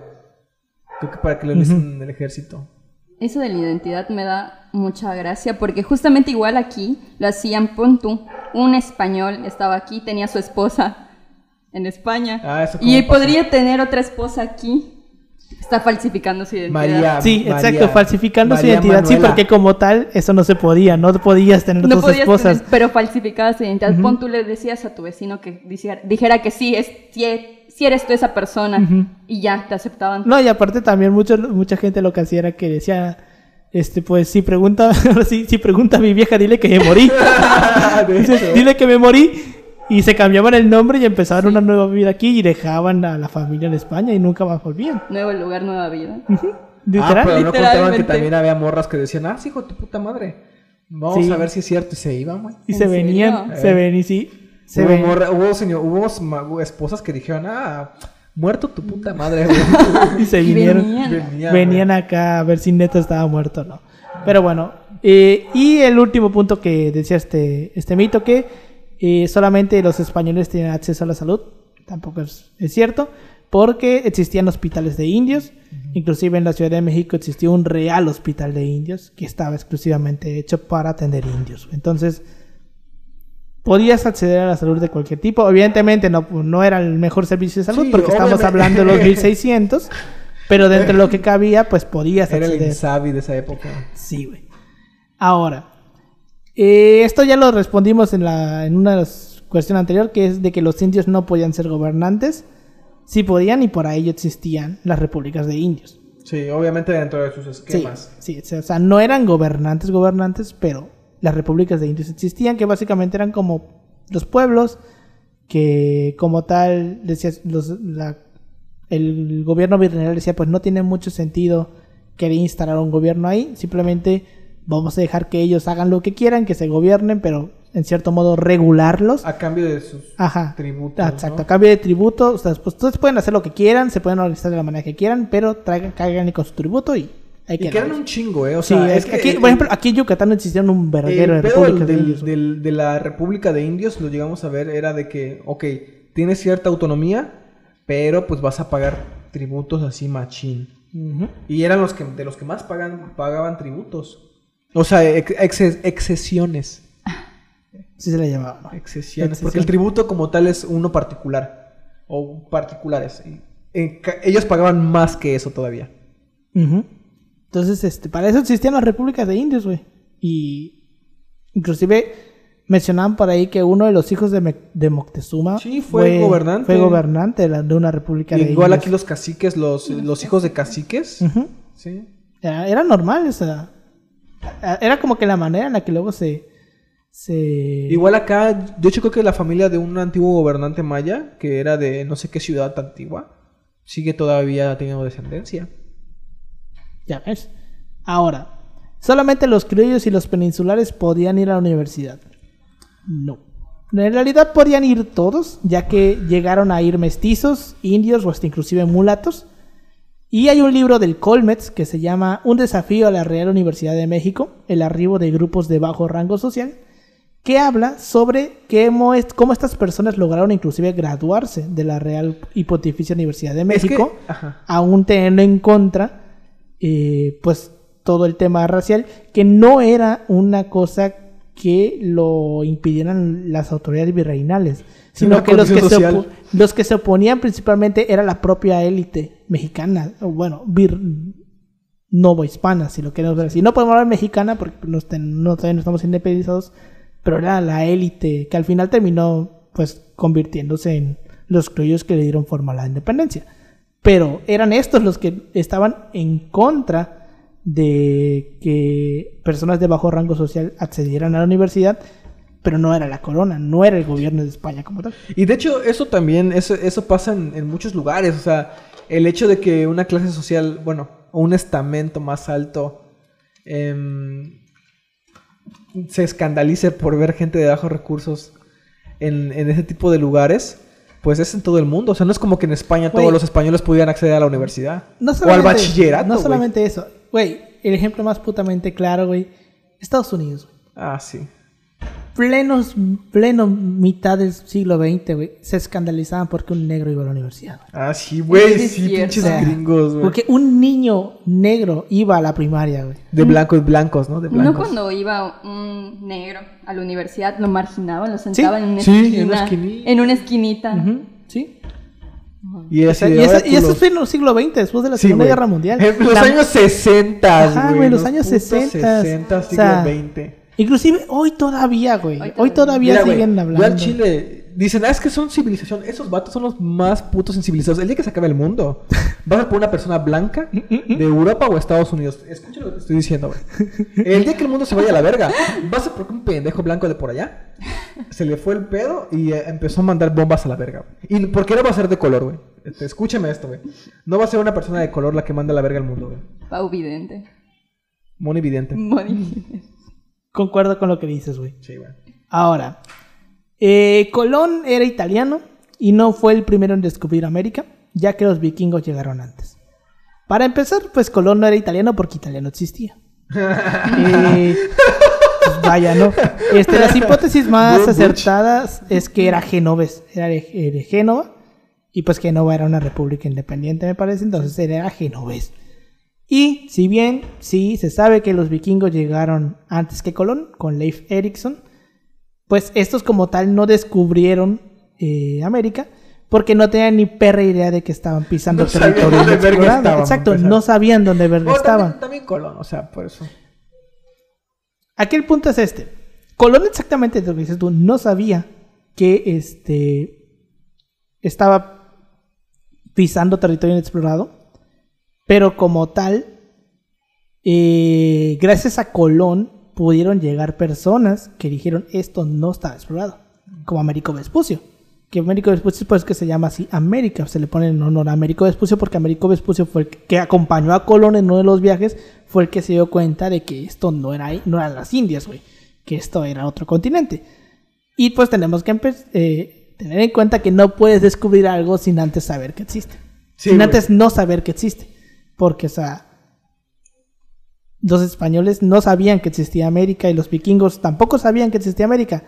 Creo que para que lo enlisten en el ejército. Eso de la identidad me da mucha gracia porque justamente igual aquí lo hacían, pon tú, un español estaba aquí, tenía su esposa en España Ah, eso y pasa. podría tener otra esposa aquí. Está falsificando su identidad. María. Sí, María- exacto, falsificando su identidad. Sí, porque como tal, eso no se podía. No podías tener No dos podías esposas. tener- pero falsificaba su identidad. Pon tú le decías a tu vecino que dijera, dijera que sí, es, sí, sí eres tú esa persona y ya te aceptaban. No, y aparte también mucho, mucha gente lo que hacía era que decía, este, pues si pregunta, ahora sí, si pregunta a mi vieja, dile que me morí. Dile que me morí. Y se cambiaban el nombre y empezaban una nueva vida aquí y dejaban a la familia en España y nunca más volvían. Nuevo lugar, nueva vida. Ah, Literal. pero no contaban que también había morras que decían, ah, sí, hijo de tu puta madre. Vamos Sí. a ver si es cierto. Y se iban, güey. y ¿En se venían, Eh. se ven y sí. Se hubo, morra- hubo, señor, hubo ma- esposas que dijeron, ah, muerto tu puta madre, güey. Y se vinieron. venían. Venían, venían acá a ver si neto estaba muerto o no. Pero bueno, eh, y el último punto que decía este, este mito, que eh, solamente los españoles tienen acceso a la salud, tampoco es, es cierto, porque existían hospitales de indios, inclusive en la Ciudad de México existió un real hospital de indios que estaba exclusivamente hecho para atender indios. Entonces, podías acceder a la salud de cualquier tipo. Evidentemente no, no era el mejor servicio de salud Sí, porque estamos hablando de los 1600. Pero dentro de lo que cabía, pues podías Era el acceder. Insabi de esa época. Sí, güey. Ahora, eh, esto ya lo respondimos en, la, en una cuestiones anterior, que es de que los indios no podían ser gobernantes. Sí podían y por ello existían las repúblicas de indios. Sí, obviamente dentro de sus Sí, esquemas. sí, o sea, no eran gobernantes, gobernantes, pero las repúblicas de indios existían, que básicamente eran como los pueblos que como tal decías, los, la- el gobierno virreinal decía pues no tiene mucho sentido querer instalar un gobierno ahí, simplemente vamos a dejar que ellos hagan lo que quieran, que se gobiernen, pero en cierto modo regularlos. A cambio de sus Ajá. tributos. Exacto, ¿no? a cambio de tributo, o sea, pues ustedes pueden hacer lo que quieran, se pueden organizar de la manera que quieran, pero traigan, cáiganle con su tributo y hay Y que que eran darles. un chingo, ¿eh? O Sí, sea, es que aquí, el- por ejemplo, aquí en Yucatán existían un verguero de el pedo de del- del- de la República de Indios, lo llegamos a ver, era de que, ok, tienes cierta autonomía, pero pues vas a pagar tributos así machín. Y eran los que de los que más pagan, pagaban tributos. O sea, ex- exces- excesiones. Sí se le llamaba. Excesiones. Porque el tributo como tal es uno particular. O particulares. Y, eh, ellos pagaban más que eso todavía. Ujú. Entonces, este, para eso existían las repúblicas de indios, güey. Y inclusive mencionaban por ahí que uno de los hijos de, Me- de Moctezuma Sí, fue gobernante. Fue gobernante de, una república de Igual indios. aquí los caciques, los, los hijos de caciques. Sí. Era, era normal, o sea, era como que la manera en la que luego se... se... Igual acá, hecho creo que la familia de un antiguo gobernante maya, que era de no sé qué ciudad antigua, sigue todavía teniendo descendencia. Ya ves. Ahora, solamente los criollos y los peninsulares podían ir a la universidad. No. En realidad podían ir todos, ya que llegaron a ir mestizos, indios o hasta inclusive mulatos. Y hay un libro del Colmetz que se llama Un desafío a la Real Universidad de México, el arribo de grupos de bajo rango social, que habla sobre cómo, es- cómo estas personas lograron inclusive graduarse de la Real y Pontificia Universidad de Es que- México, aún teniendo en contra, eh, pues, todo el tema racial, que no era una cosa que lo impidieran las autoridades virreinales, sino Una que los que, se los que se oponían principalmente era la propia élite mexicana, o bueno, vir novohispana, si lo queremos ver así. No podemos hablar mexicana porque no- todavía no estamos independizados, pero era la élite que al final terminó pues convirtiéndose en los criollos que le dieron forma a la independencia. Pero eran estos los que estaban en contra de que personas de bajo rango social accedieran a la universidad, pero no era la corona, no era el gobierno de España como tal. Y de hecho, eso también, eso, eso pasa en, muchos lugares. O sea, el hecho de que una clase social, bueno, o un estamento más alto em, se escandalice por ver gente de bajos recursos en, en ese tipo de lugares, pues es en todo el mundo. O sea, no es como que en España todos los españoles pudieran acceder a la universidad. No o al bachillerato. No solamente eso. Güey, el ejemplo más putamente claro, güey. Estados Unidos. Ah, sí. Plenos, pleno mitad del siglo XX, güey. Se escandalizaban porque un negro iba a la universidad. güey. Ah, sí, güey. Sí, pinches O sea, gringos, güey. Porque un niño negro iba a la primaria, güey. De blancos, blancos, ¿no? De No blancos. cuando iba un negro a la universidad, lo marginaban, lo sentaban en una Sí, en esquina. una esquinita. en una esquinita. Ujú, ¿Sí? Y, de, y y eso los- fue en el siglo XX, después de la Sí, Segunda. Guerra Mundial. En los La- años 60, Ajá, güey. güey, los años putos 60, 60, o siglo sea, XX. Inclusive hoy todavía, güey. Hoy Hoy todavía. todavía Mira, güey, siguen hablando. al Chile dicen, ah, es que son civilización. Esos vatos son los más putos incivilizados. El día que se acabe el mundo, vas a por una persona blanca de Europa o Estados Unidos. Escucha lo que te estoy diciendo, güey. El día que el mundo se vaya a la verga, vas a por un pendejo blanco de por allá. Se le fue el pedo y eh, empezó a mandar bombas a la verga. güey. ¿Y por qué no va a ser de color, güey? Este, Escúchame esto, güey. No va a ser una persona de color la que manda a la verga al mundo, güey. Pau Vidente. Muy evidente. Muy Concuerdo con lo que dices, güey. Sí, güey. Ahora, eh, Colón era italiano y no fue el primero en descubrir América, ya que los vikingos llegaron antes. Para empezar, pues Colón no era italiano porque Italia no existía. Eh, pues vaya, ¿no? Este, las hipótesis más acertadas es que era genovés, era de, eh, de Génova, y pues Génova era una república independiente, me parece, entonces era genovés. Y si bien sí se sabe que los vikingos llegaron antes que Colón, con Leif Erikson, pues estos como tal no descubrieron eh, América porque no tenían ni perra idea de que estaban pisando No territorio estaban, Exacto, no sabían dónde verga Bueno, estaban. también, también Colón, o sea, por eso. Aquí el punto es este. Colón exactamente lo que dices tú, no sabía que este estaba pisando territorio inexplorado, pero como tal, eh, gracias a Colón pudieron llegar personas que dijeron esto no estaba explorado, como Américo Vespucio. Que Américo Vespucio pues que se llama así América, se le pone en honor a Américo Vespucio porque Américo Vespucio fue el que, acompañó a Colón en uno de los viajes, fue el que se dio cuenta de que esto no era ahí- no eran las Indias, güey, que esto era otro continente. Y pues tenemos que eh, tener en cuenta que no puedes descubrir algo sin antes saber que existe. Sí, sin antes no saber que existe. Porque, o sea, los españoles no sabían que existía América y los vikingos tampoco sabían que existía América.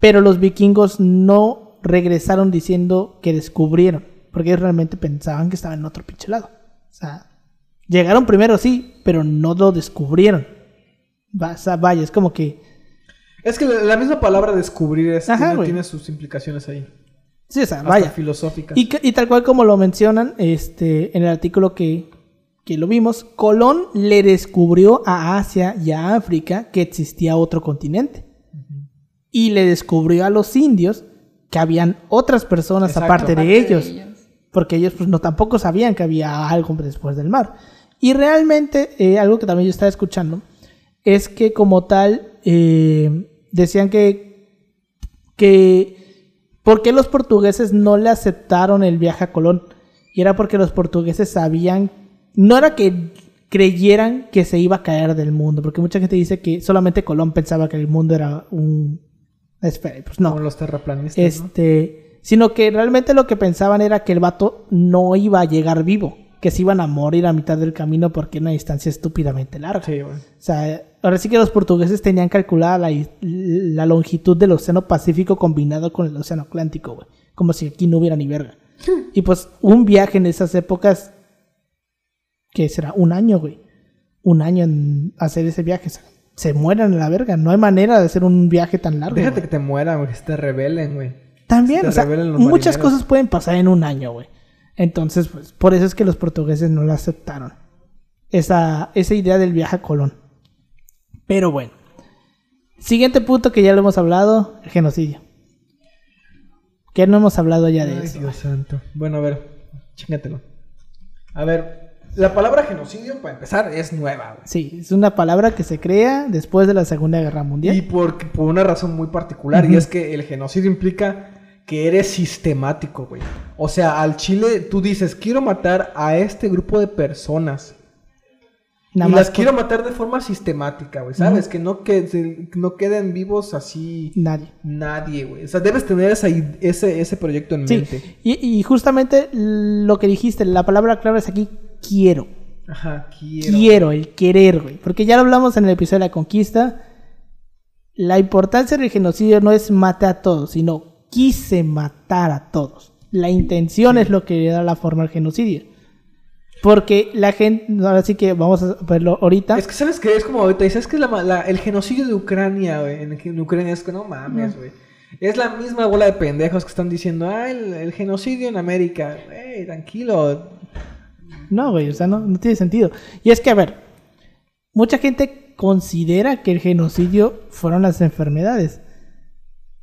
Pero los vikingos no regresaron diciendo que descubrieron. Porque ellos realmente pensaban que estaban en otro pinche lado. O sea, llegaron primero, sí, pero no lo descubrieron. O sea, vaya, es como que Es que la, la misma palabra descubrir es, Ajá, tiene, sus implicaciones ahí. Sí, o sea, vaya. filosóficas. Y, y tal cual como lo mencionan este, en el artículo que, que lo vimos, Colón le descubrió a Asia y a África que existía otro continente. Y le descubrió a los indios que habían otras personas Exacto. aparte de ellos. Porque ellos pues no tampoco sabían que había algo después del mar. Y realmente, eh, algo que también yo estaba escuchando, es que como tal, eh, decían que, que, ¿por qué los portugueses no le aceptaron el viaje a Colón? Y era porque los portugueses sabían, no era que creyeran que se iba a caer del mundo, porque mucha gente dice que solamente Colón pensaba que el mundo era un... Espera, pues no. Como los terraplanistas, ¿no? Este, sino que realmente lo que pensaban era que el vato no iba a llegar vivo, que se iban a morir a mitad del camino porque era una distancia estúpidamente larga. Sí, güey. O sea, ahora sí que los portugueses tenían calculada la, la longitud del Océano Pacífico combinado con el Océano Atlántico, güey. Como si aquí no hubiera ni verga. Y pues un viaje en esas épocas, ¿qué será? Un año, güey. Un año en hacer ese viaje. O sea, se mueran a la verga. No hay manera de hacer un viaje tan largo. Déjate güey. que te mueran, güey, que se te rebelen, güey. También, se o sea, muchas marineros. cosas pueden pasar en un año, güey. Entonces, pues, por eso es que los portugueses no lo aceptaron. Esa, esa idea del viaje a Colón. Pero bueno. Siguiente punto que ya lo hemos hablado, el genocidio. Que no hemos hablado ya de Ay, eso. Dios santo. Bueno, a ver, chingatelo. A ver, la palabra genocidio, para empezar, es nueva, güey. Sí, es una palabra que se crea después de la Segunda Guerra Mundial. Y por, por una razón muy particular, y es que el genocidio implica que eres sistemático, güey. O sea, al Chile tú dices, quiero matar a este grupo de personas. Nada y más las por- quiero matar de forma sistemática, güey. ¿Sabes? Que no, que se- no queden vivos así Nadie. nadie, güey. O sea, debes tener esa ese, ese proyecto en Sí, mente. y, y justamente lo que dijiste, la palabra clave es aquí quiero. Ajá, quiero. Quiero, el querer, güey. Porque ya lo hablamos en el episodio de la conquista. La importancia del genocidio no es matar a todos, sino quise matar a todos. La intención es lo que le da la forma al genocidio. Porque la gente, ahora sí que vamos a verlo ahorita. Es que, ¿sabes qué? Es como ahorita, ¿sabes qué es la, la- el genocidio de Ucrania, güey? En, en Ucrania es que no mames, güey. Es la misma bola de pendejos que están diciendo, ah, el, el genocidio en América. Güey, tranquilo. No, güey, o sea, no, no tiene sentido. Y es que, a ver, mucha gente considera que el genocidio fueron las enfermedades.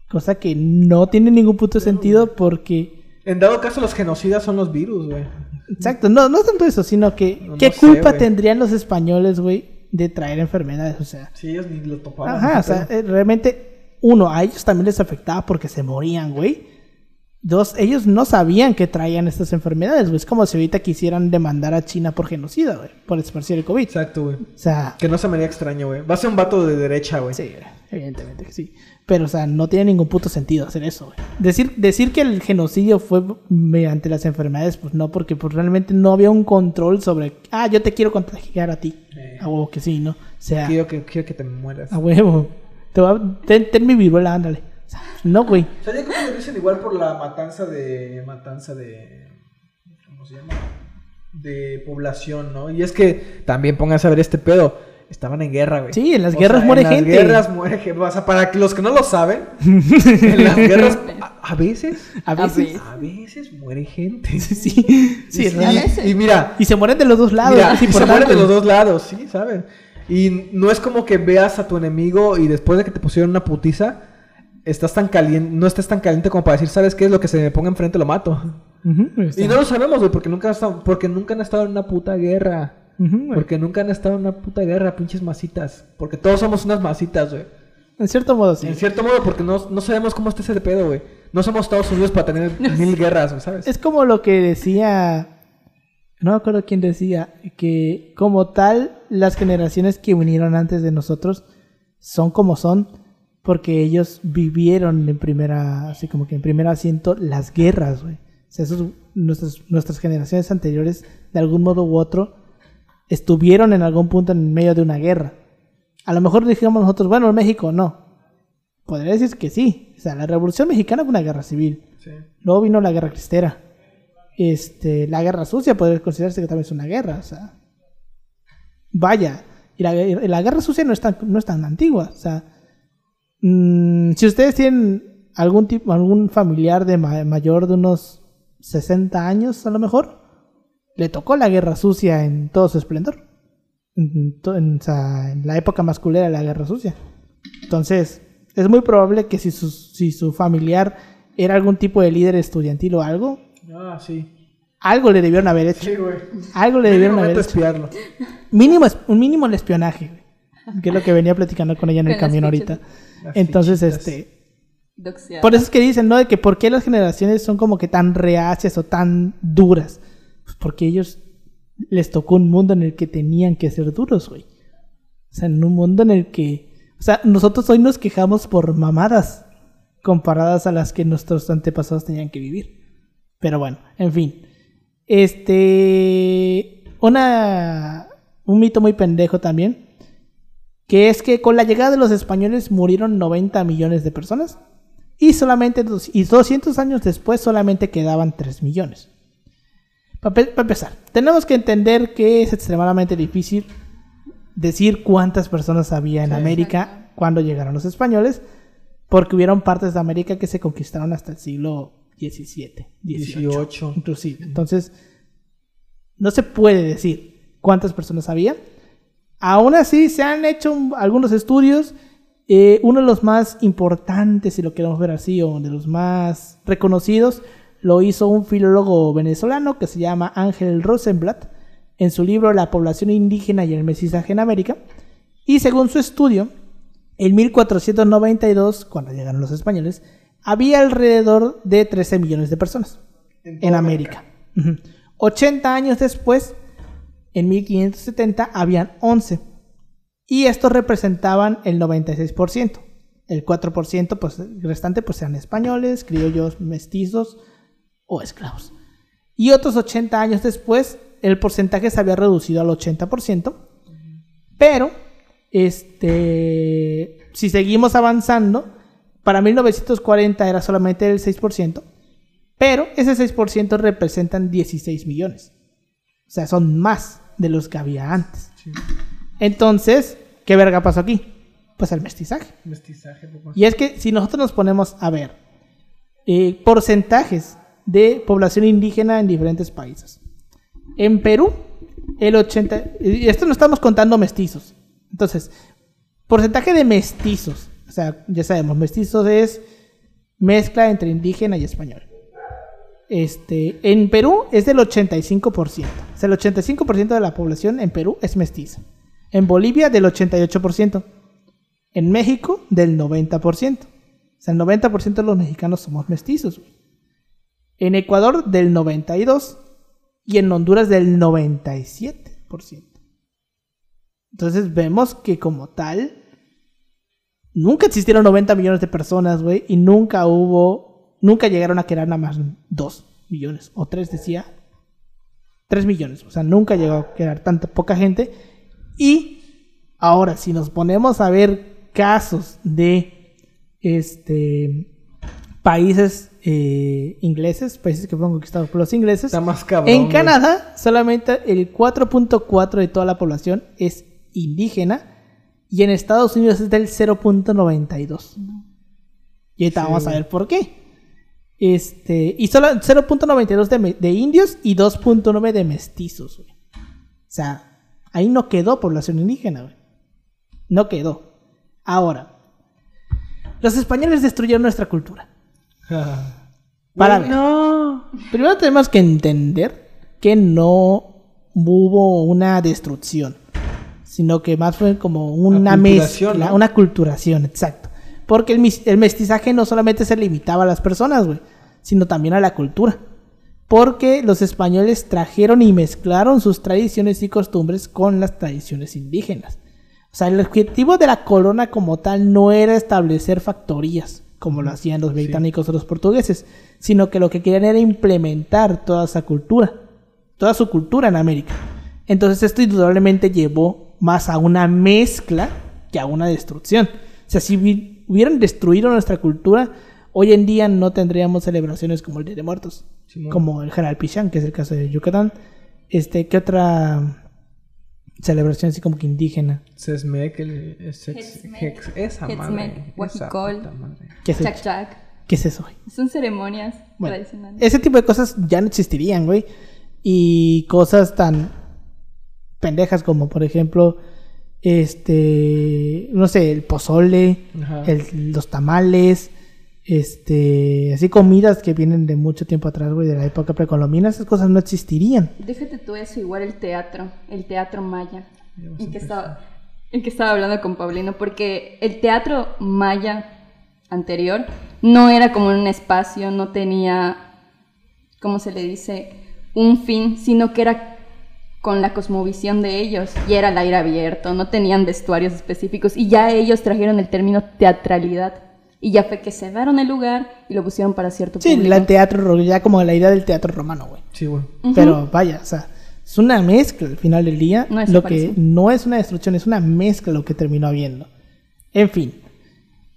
Cosa que no tiene ningún punto de sentido porque... En dado caso, los genocidas son los virus, güey. Exacto, no, no tanto eso, sino que... No, ¿Qué no culpa tendrían los españoles, güey, de traer enfermedades? O sea... Sí, ellos ni lo topaban. Ajá, o sea, eh, realmente, uno, a ellos también les afectaba porque se morían, güey. Dos, ellos no sabían que traían estas enfermedades, güey. Es como si ahorita quisieran demandar a China por genocida, güey, por esparcir el COVID. Exacto, güey. O sea, Que no se me haría extraño, güey. Va a ser un vato de derecha, güey. sí, evidentemente que sí. Pero, o sea, no tiene ningún puto sentido hacer eso, güey. Decir, decir que el genocidio fue mediante las enfermedades, pues no, porque pues realmente no había un control sobre, ah, yo te quiero contagiar a ti. Eh. A huevo que sí, ¿no? O sea, Quiero que, quiero que te mueras. a huevo. Te va- ten, ten mi viruela, ándale. O sea, no, güey. O sea, ya como lo dicen igual por la matanza de. Matanza de. ¿Cómo se llama? De población, ¿no? Y es que también pónganse a ver este pedo. Estaban en guerra, güey. Sí, en las O guerras sea, muere en gente. las guerras muere gente. O sea, para los que no lo saben, en las guerras. A, a veces. A veces. A veces muere gente. Sí, sí. Sí, y, a veces. y mira, Y se mueren de los dos lados. Mira, y se mueren de los dos lados, sí, ¿saben? Y no es como que veas a tu enemigo y después de que te pusieron una putiza, estás tan caliente, no estás tan caliente como para decir, ¿sabes qué es lo que se me ponga enfrente lo mato? Y no lo sabemos, güey, porque nunca, porque nunca han estado en una puta guerra. Porque nunca han estado en una puta guerra, pinches masitas. Porque todos somos unas masitas, güey. En cierto modo, sí. En cierto modo, porque no, no sabemos cómo está ese pedo, güey. No somos Estados Unidos para tener mil guerras, ¿sabes? Es como lo que decía. No me acuerdo quién decía. Que como tal, las generaciones que vinieron antes de nosotros son como son. Porque ellos vivieron en primera. Así como que en primer asiento las guerras, güey. O sea, esos- nuestras, nuestras generaciones anteriores, de algún modo u otro, estuvieron en algún punto en medio de una guerra. A lo mejor dijimos nosotros, bueno, en México no. Podría decir que sí. O sea, la Revolución Mexicana fue una guerra civil. Sí. Luego vino la guerra cristera. Este, la guerra sucia podría considerarse que también es una guerra. O sea, vaya. Y la, y la guerra sucia no es tan, no es tan antigua. O sea, mm, si ustedes tienen algún tipo, algún familiar de ma- mayor de unos 60 años, a lo mejor, le tocó la guerra sucia en todo su esplendor. En, to- en- o sea, en la época masculera de la guerra sucia. Entonces, es muy probable que si su, si su familiar era algún tipo de líder estudiantil o algo, Ah, sí. algo le debieron haber hecho. Sí, güey. Algo le debieron haber hecho. espiarlo. Mínimo, es- un mínimo el espionaje, güey, que es lo que venía platicando con ella en el Con camión ahorita. Las Entonces, fichitas. este, por eso es que dicen, ¿no? De que por qué las generaciones son como que tan reacias o tan duras. Porque ellos les tocó un mundo en el que tenían que ser duros, güey. O sea, en un mundo en el que... O sea, nosotros hoy nos quejamos por mamadas comparadas a las que nuestros antepasados tenían que vivir. Pero bueno, en fin. Este. Una. Un mito muy pendejo también. Que es que con la llegada de los españoles murieron 90 millones de personas. Y solamente. dos- Y 200 años después solamente quedaban 3 millones. Para empezar, tenemos que entender que es extremadamente difícil decir cuántas personas había en Sí. América cuando llegaron los españoles. Porque hubieron partes de América que se conquistaron hasta el siglo XVII, XVIII, 18. inclusive. Entonces, no se puede decir cuántas personas había. Aún así, se han hecho un- algunos estudios. eh, uno de los más importantes, si lo queremos ver así, o de los más reconocidos, lo hizo un filólogo venezolano que se llama Ángel Rosenblatt en su libro La población indígena y el mestizaje en América. Y según su estudio, en 1492, cuando llegaron los españoles, había alrededor de 13 millones de personas en toda América. Ujú. 80 años después, en 1570, habían 11. Y estos representaban el 96%. El 4%, pues restante, pues eran españoles, criollos, mestizos o esclavos. Y otros 80 años después, el porcentaje se había reducido al 80%. Pero, este, si seguimos avanzando, para 1940 era solamente el 6%, pero ese 6% representan 16 millones. O sea, son más de los que había antes. Sí. Entonces, ¿qué verga pasó aquí? Pues el mestizaje. Mestizaje, papá. Y es que si nosotros nos ponemos a ver eh, porcentajes de población indígena en diferentes países. En Perú, el 80... Y esto no estamos contando mestizos. Entonces, porcentaje de mestizos. O sea, ya sabemos, mestizos es mezcla entre indígena y español. Este, en Perú es del 85%. O sea, el 85% de la población en Perú es mestiza. En Bolivia del 88%. En México del 90%. O sea, el 90% de los mexicanos somos mestizos. En Ecuador del 92% y en Honduras del 97%. Entonces vemos que como tal, nunca existieron 90 millones de personas, güey, y nunca hubo, nunca llegaron a quedar nada más 2 millones, o 3 decía, 3 millones, o sea, nunca llegó a quedar tanta poca gente. Y ahora, si nos ponemos a ver casos de este países eh, ingleses, países que fueron conquistados por los ingleses, Está más cabrón. en güey. Canadá, solamente el 4.4 de toda la población es indígena y en Estados Unidos es del 0.92. Y ahorita Sí, vamos a ver por qué. Este, y solo 0.92 de, de indios y 2.9 de mestizos, güey. O sea, ahí no quedó población indígena, güey. No quedó. Ahora, los españoles destruyeron nuestra cultura. Para. No. Primero tenemos que entender que no hubo una destrucción, sino que más fue como una mezcla, ¿no? una culturación, exacto. Porque el, el mestizaje no solamente se limitaba a las personas, güey, sino también a la cultura. Porque los españoles trajeron y mezclaron sus tradiciones y costumbres con las tradiciones indígenas. O sea, el objetivo de la corona como tal no era establecer factorías, como lo hacían los británicos o los portugueses, sino que lo que querían era implementar toda esa cultura, toda su cultura en América. Entonces esto indudablemente llevó más a una mezcla que a una destrucción. O sea, si hubi- hubieran destruido nuestra cultura, hoy en día no tendríamos celebraciones como el Día de Muertos, como el General Pichán, que es el caso de Yucatán. Este, ¿qué otra celebración así como que indígena? Sesmec, el, esa madre. Huajicol. ¿Qué es, Chac el- chac. ¿Qué es eso, güey? Son ceremonias Bueno, tradicionales. ese tipo de cosas ya no existirían, güey. Y cosas tan pendejas como, por ejemplo, este, no sé, el pozole, Ajá. el- los tamales, este, así comidas que vienen de mucho tiempo atrás, güey, de la época precolombina, esas cosas no existirían. Déjate tú eso, igual el teatro, el teatro maya. En que, estaba, en que estaba hablando con Paulino, porque el teatro maya anterior no era como un espacio, no tenía, ¿cómo se le dice? Un fin, sino que era con la cosmovisión de ellos y era al aire abierto, no tenían vestuarios específicos y ya ellos trajeron el término teatralidad Y ya fue que cerraron el lugar y lo pusieron para cierto Sí, público. el teatro, ro- ya como la idea del teatro romano, güey. Sí, güey. Pero vaya, o sea, es una mezcla al final del día. No es lo que no es una destrucción, es una mezcla lo que terminó habiendo. En fin.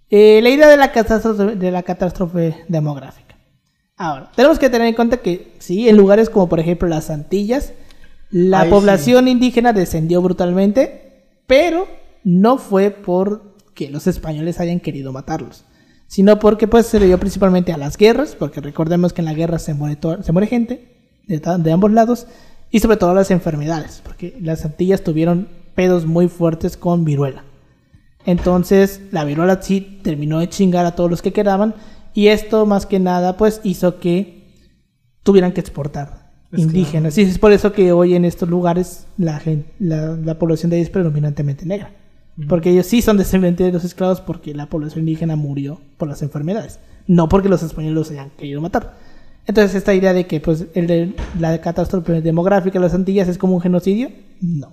Eh, la idea de la, catástrofe, de la catástrofe demográfica. Ahora, tenemos que tener en cuenta que, sí, en lugares como por ejemplo las Antillas, la Ahí población indígena descendió brutalmente, pero no fue porque los españoles hayan querido matarlos, sino porque pues se debió principalmente a las guerras, porque recordemos que en la guerra se muere, se muere gente de, ambos lados, y sobre todo a las enfermedades, porque las Antillas tuvieron pedos muy fuertes con viruela. Entonces, la viruela sí terminó de chingar a todos los que quedaban. Y esto, más que nada, pues hizo que tuvieran que exportar indígenas. Y es por eso que hoy en estos lugares la, la, la población de ahí es predominantemente negra. Porque ellos sí son descendientes de los esclavos porque la población indígena murió por las enfermedades. No porque los españoles los hayan querido matar. Entonces, esta idea de que pues, la catástrofe demográfica de las Antillas es como un genocidio, no.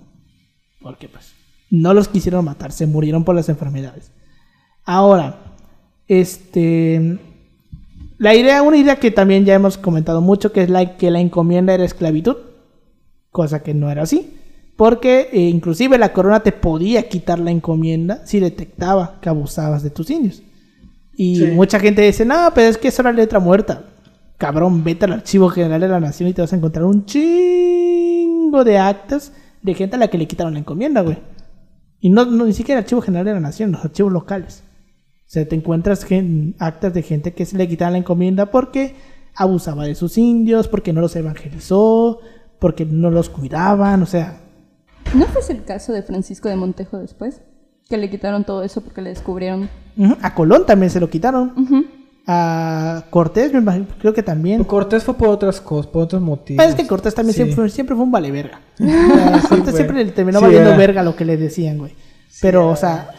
Porque pues no los quisieron matar, se murieron por las enfermedades. Ahora, este la idea, una idea que también ya hemos comentado mucho, que es la que la encomienda era esclavitud, cosa que no era así, porque eh, inclusive la corona te podía quitar la encomienda si detectaba que abusabas de tus indios. Y Sí. mucha gente dice, no, pero es que eso era letra muerta. Cabrón, vete al archivo general de la nación y te vas a encontrar un chingo de actas de gente a la que le quitaron la encomienda, güey. Y no, no ni siquiera el archivo general de la nación, los archivos locales. O sea, te encuentras gen- actas de gente que se le quitaron la encomienda porque abusaba de sus indios, porque no los evangelizó, porque no los cuidaban, o sea, ¿No fue ese el caso de Francisco de Montejo después? Que le quitaron todo eso porque le descubrieron. a Colón también se lo quitaron, a Cortés, me imagino, creo que también. Cortés fue por otras cosas, por otros motivos. Pero es que Cortés también Sí. siempre, fue, siempre fue un vale verga. Sea, Cortés güey. siempre le terminó Sí, valiendo era. verga lo que le decían, güey. Pero, o sea,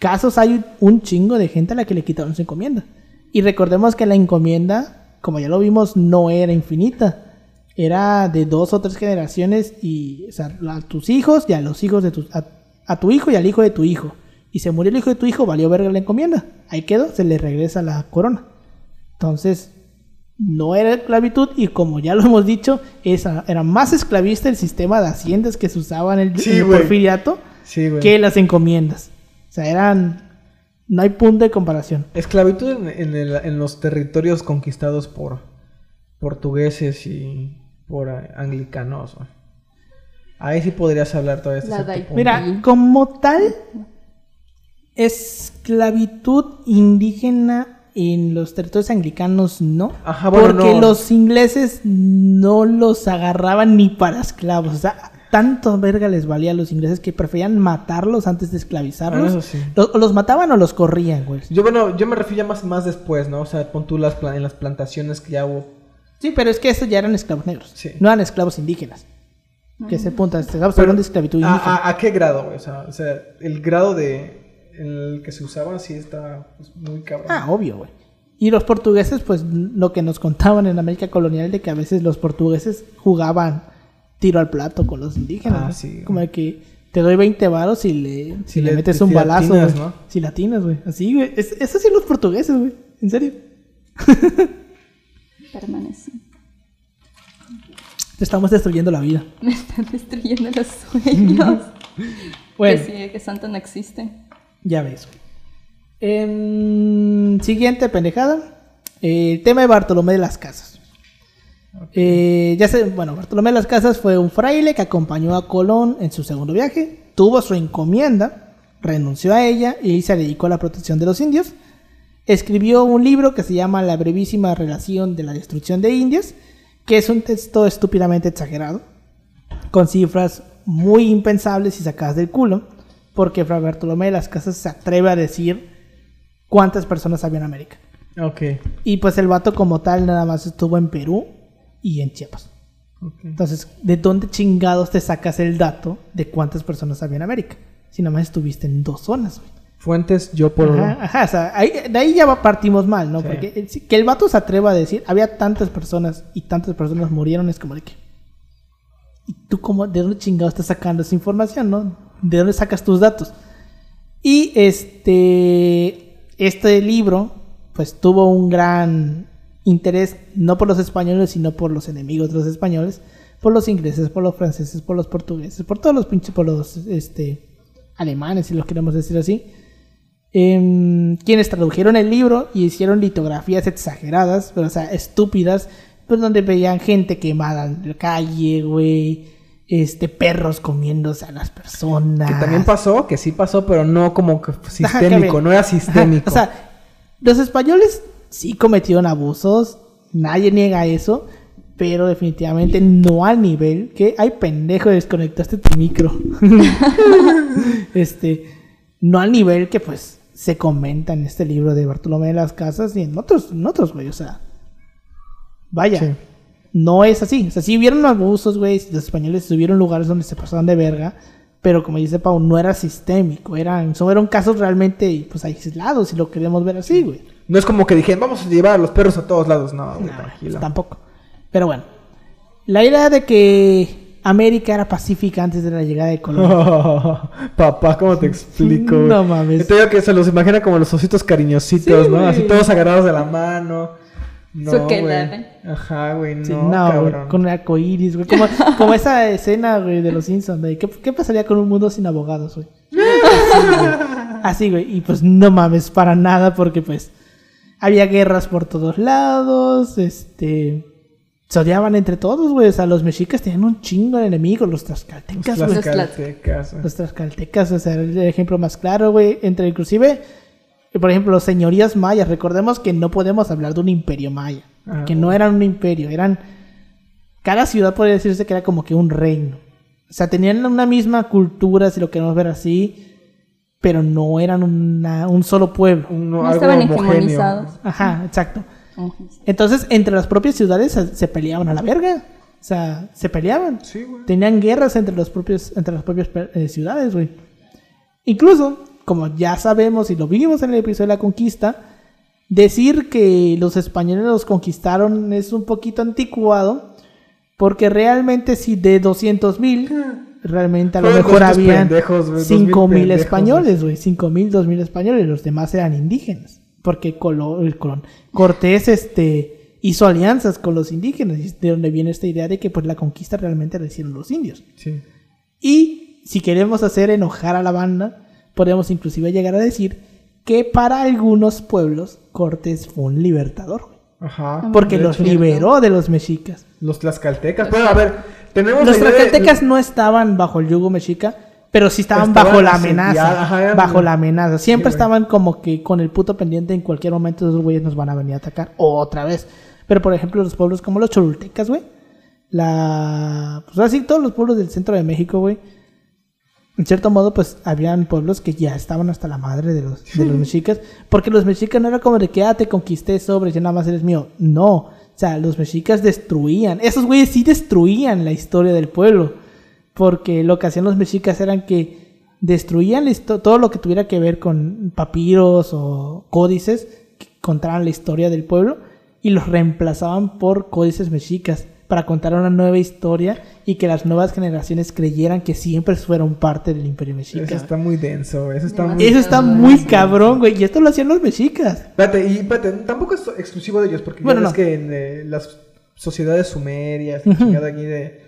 casos hay un chingo de gente a la que le quitaron su encomienda. Y recordemos que la encomienda, como ya lo vimos, no era infinita. Era de dos o tres generaciones y, o sea, a tus hijos y a los hijos de tu, a, a tu hijo y al hijo de tu hijo. Y se murió el hijo de tu hijo, valió verga la encomienda. Ahí quedó, se le regresa la corona. Entonces, no era esclavitud y como ya lo hemos dicho, esa, era más esclavista el sistema de haciendas que se usaba en el, Sí, en el güey. porfiriato Sí, que las encomiendas. O sea, eran... No hay punto de comparación. Esclavitud en, en el- en los territorios conquistados por portugueses y por anglicanos. Ahí sí podrías hablar todo esto. Mira, como tal, esclavitud indígena en los territorios anglicanos no. Ajá, bueno, porque no. los ingleses no los agarraban ni para esclavos. O sea, tanto verga les valía a los ingleses que preferían matarlos antes de esclavizarlos. Eso sí. Los, o los mataban o los corrían, güey. Yo, bueno, yo me refiero ya más, más después, ¿no? O sea, pon tú las en las plantaciones que ya hubo. Sí, pero es que estos ya eran esclavos negros. Sí. No eran esclavos indígenas. Que se punta, estamos hablando de esclavitud ¿a, indígena. a, a qué grado, güey? O sea, o sea, el grado de el que se usaba sí está pues, muy cabrón. Ah, obvio, güey. Y los portugueses, pues lo que nos contaban en América colonial de que a veces los portugueses jugaban tiro al plato con los indígenas. Ah, sí. Como de que te doy 20 varos y le, si Si le, le- metes si un balazo, latinas. ¿no? Si latinas, güey. Así, güey. Es, eso sí los portugueses, güey. En serio. Permanece. Te estamos destruyendo la vida. Me están destruyendo los sueños. Bueno. Que sí, que no existe. Ya ves. Em, siguiente pendejada. Eh, el tema de Bartolomé de las Casas. Eh, ya sé, bueno, Bartolomé de las Casas fue un fraile que acompañó a Colón en su segundo viaje. Tuvo su encomienda, renunció a ella y se dedicó a la protección de los indios. Escribió un libro que se llama La brevísima relación de la destrucción de indios, que es un texto estúpidamente exagerado con cifras muy impensables y sacadas del culo, porque Fray Bartolomé de las Casas se atreve a decir cuántas personas había en América. Ok. Y pues el vato como tal nada más estuvo en Perú y en Chiapas. ok. Entonces, ¿de dónde chingados te sacas el dato de cuántas personas había en América? Si nada más estuviste en dos zonas, güey. Fuentes, yo por. Ajá, ajá, o sea, ahí- de ahí ya partimos mal, ¿no? Sí. Porque que el vato se atreva a decir, había tantas personas y tantas personas murieron, es como de que... ¿Y tú cómo, de dónde chingados estás sacando esa información, no? ¿De dónde sacas tus datos? Y este... este libro, pues tuvo un gran interés, no por los españoles, sino por los enemigos de los españoles, por los ingleses, por los franceses, por los portugueses, por todos los pinches, por los este, alemanes, si lo queremos decir así. Em, quienes tradujeron el libro y hicieron litografías exageradas, pero o sea, estúpidas, pues donde veían gente quemada en la calle, güey, este, perros comiéndose a las personas. Que también pasó, que sí pasó, pero no como que sistémico, no era Ajá, sistémico. O sea, los españoles sí cometieron abusos, nadie niega eso, pero definitivamente no al nivel que, ay pendejo, desconectaste tu micro. este, no al nivel que pues se comenta en este libro de Bartolomé de las Casas y en otros, en otros, güey, o sea, vaya. Sí. No es así. O sea, sí hubieron abusos, güey. Los españoles tuvieron lugares donde se pasaban de verga. Pero como dice Pau, no era sistémico. Eran, son, eran casos realmente pues, aislados, si lo queremos ver así, güey. No es como que dijeron, vamos a llevar a los perros a todos lados. No, güey, tranquilo. pues, tampoco. Pero bueno. La idea de que América era pacífica antes de la llegada de Colón. Papá, ¿cómo te explico? güey? No mames. Te digo que se los imagina como los ositos cariñositos, Sí, ¿no? Así todos agarrados de la mano. No, güey. leve. Ajá, güey, no, Sí, no, cabrón. con el arco iris, güey. Como, como esa escena, güey, de los Simpsons, ¿qué, qué pasaría con un mundo sin abogados, güey. Así, güey. Y pues no mames, para nada, porque pues había guerras por todos lados, este... Se odiaban entre todos, güey. O sea, los mexicas tenían un chingo de enemigos, los tlaxcaltecas, güey. Los tla- caltecas, güey. Los tlaxcaltecas, o sea, el ejemplo más claro, güey. Entre inclusive, por ejemplo, los señorías mayas. Recordemos que no podemos hablar de un imperio maya. Ah, que no eran un imperio, eran... Cada ciudad podría decirse que era como que un reino. O sea, tenían una misma cultura, si lo queremos ver así, pero no eran una- un solo pueblo. Un- No algo estaban homogéneo. hegemonizados. Ajá, exacto. Entonces, entre las propias ciudades se, se peleaban a la verga. O sea, se peleaban. Sí, güey. Tenían guerras entre los propios, entre las propias eh, ciudades, güey. Incluso, como ya sabemos y lo vimos en el episodio de la conquista, decir que los españoles los conquistaron es un poquito anticuado, porque realmente si de 200 mil, realmente a lo mejor 200 habían pendejos, güey, 5 mil 2000 españoles, güey, 5 mil, 2 mil españoles, los demás eran indígenas, porque Colo- el Colón, Cortés este, hizo alianzas con los indígenas, de donde viene esta idea de que pues la conquista realmente la hicieron los indios. Sí. Y si queremos hacer enojar a la banda, podemos inclusive llegar a decir que para algunos pueblos Cortés fue un libertador. Ajá. porque De los hecho, liberó de los mexicas. Los tlaxcaltecas. Bueno, a ver, tenemos Los la idea de- tlaxcaltecas no estaban bajo el yugo mexica, pero sí estaban, Estaban bajo la amenaza. ajá, bajo la amenaza. Siempre estaban como que con el puto pendiente en cualquier momento esos güeyes nos van a venir a atacar otra vez. Pero por ejemplo, los pueblos como los cholultecas, güey. La. Pues así, todos los pueblos del centro de México, güey. En cierto modo, pues habían pueblos que ya estaban hasta la madre de los, de los mexicas. Porque los mexicas no era como de que, ah, te conquisté sobre, ya nada más eres mío. No. O sea, los mexicas destruían. Esos güeyes sí destruían la historia del pueblo. Porque lo que hacían los mexicas eran que destruían todo lo que tuviera que ver con papiros o códices que contaran la historia del pueblo y los reemplazaban por códices mexicas para contar una nueva historia y que las nuevas generaciones creyeran que siempre fueron parte del imperio mexica. Eso está muy denso. Eso está muy... Eso está muy cabrón, güey. Y esto lo hacían los mexicas. Espérate, y espérate, tampoco es exclusivo de ellos, porque Bueno, no. que en eh, las sociedades sumerias, la chingada aquí de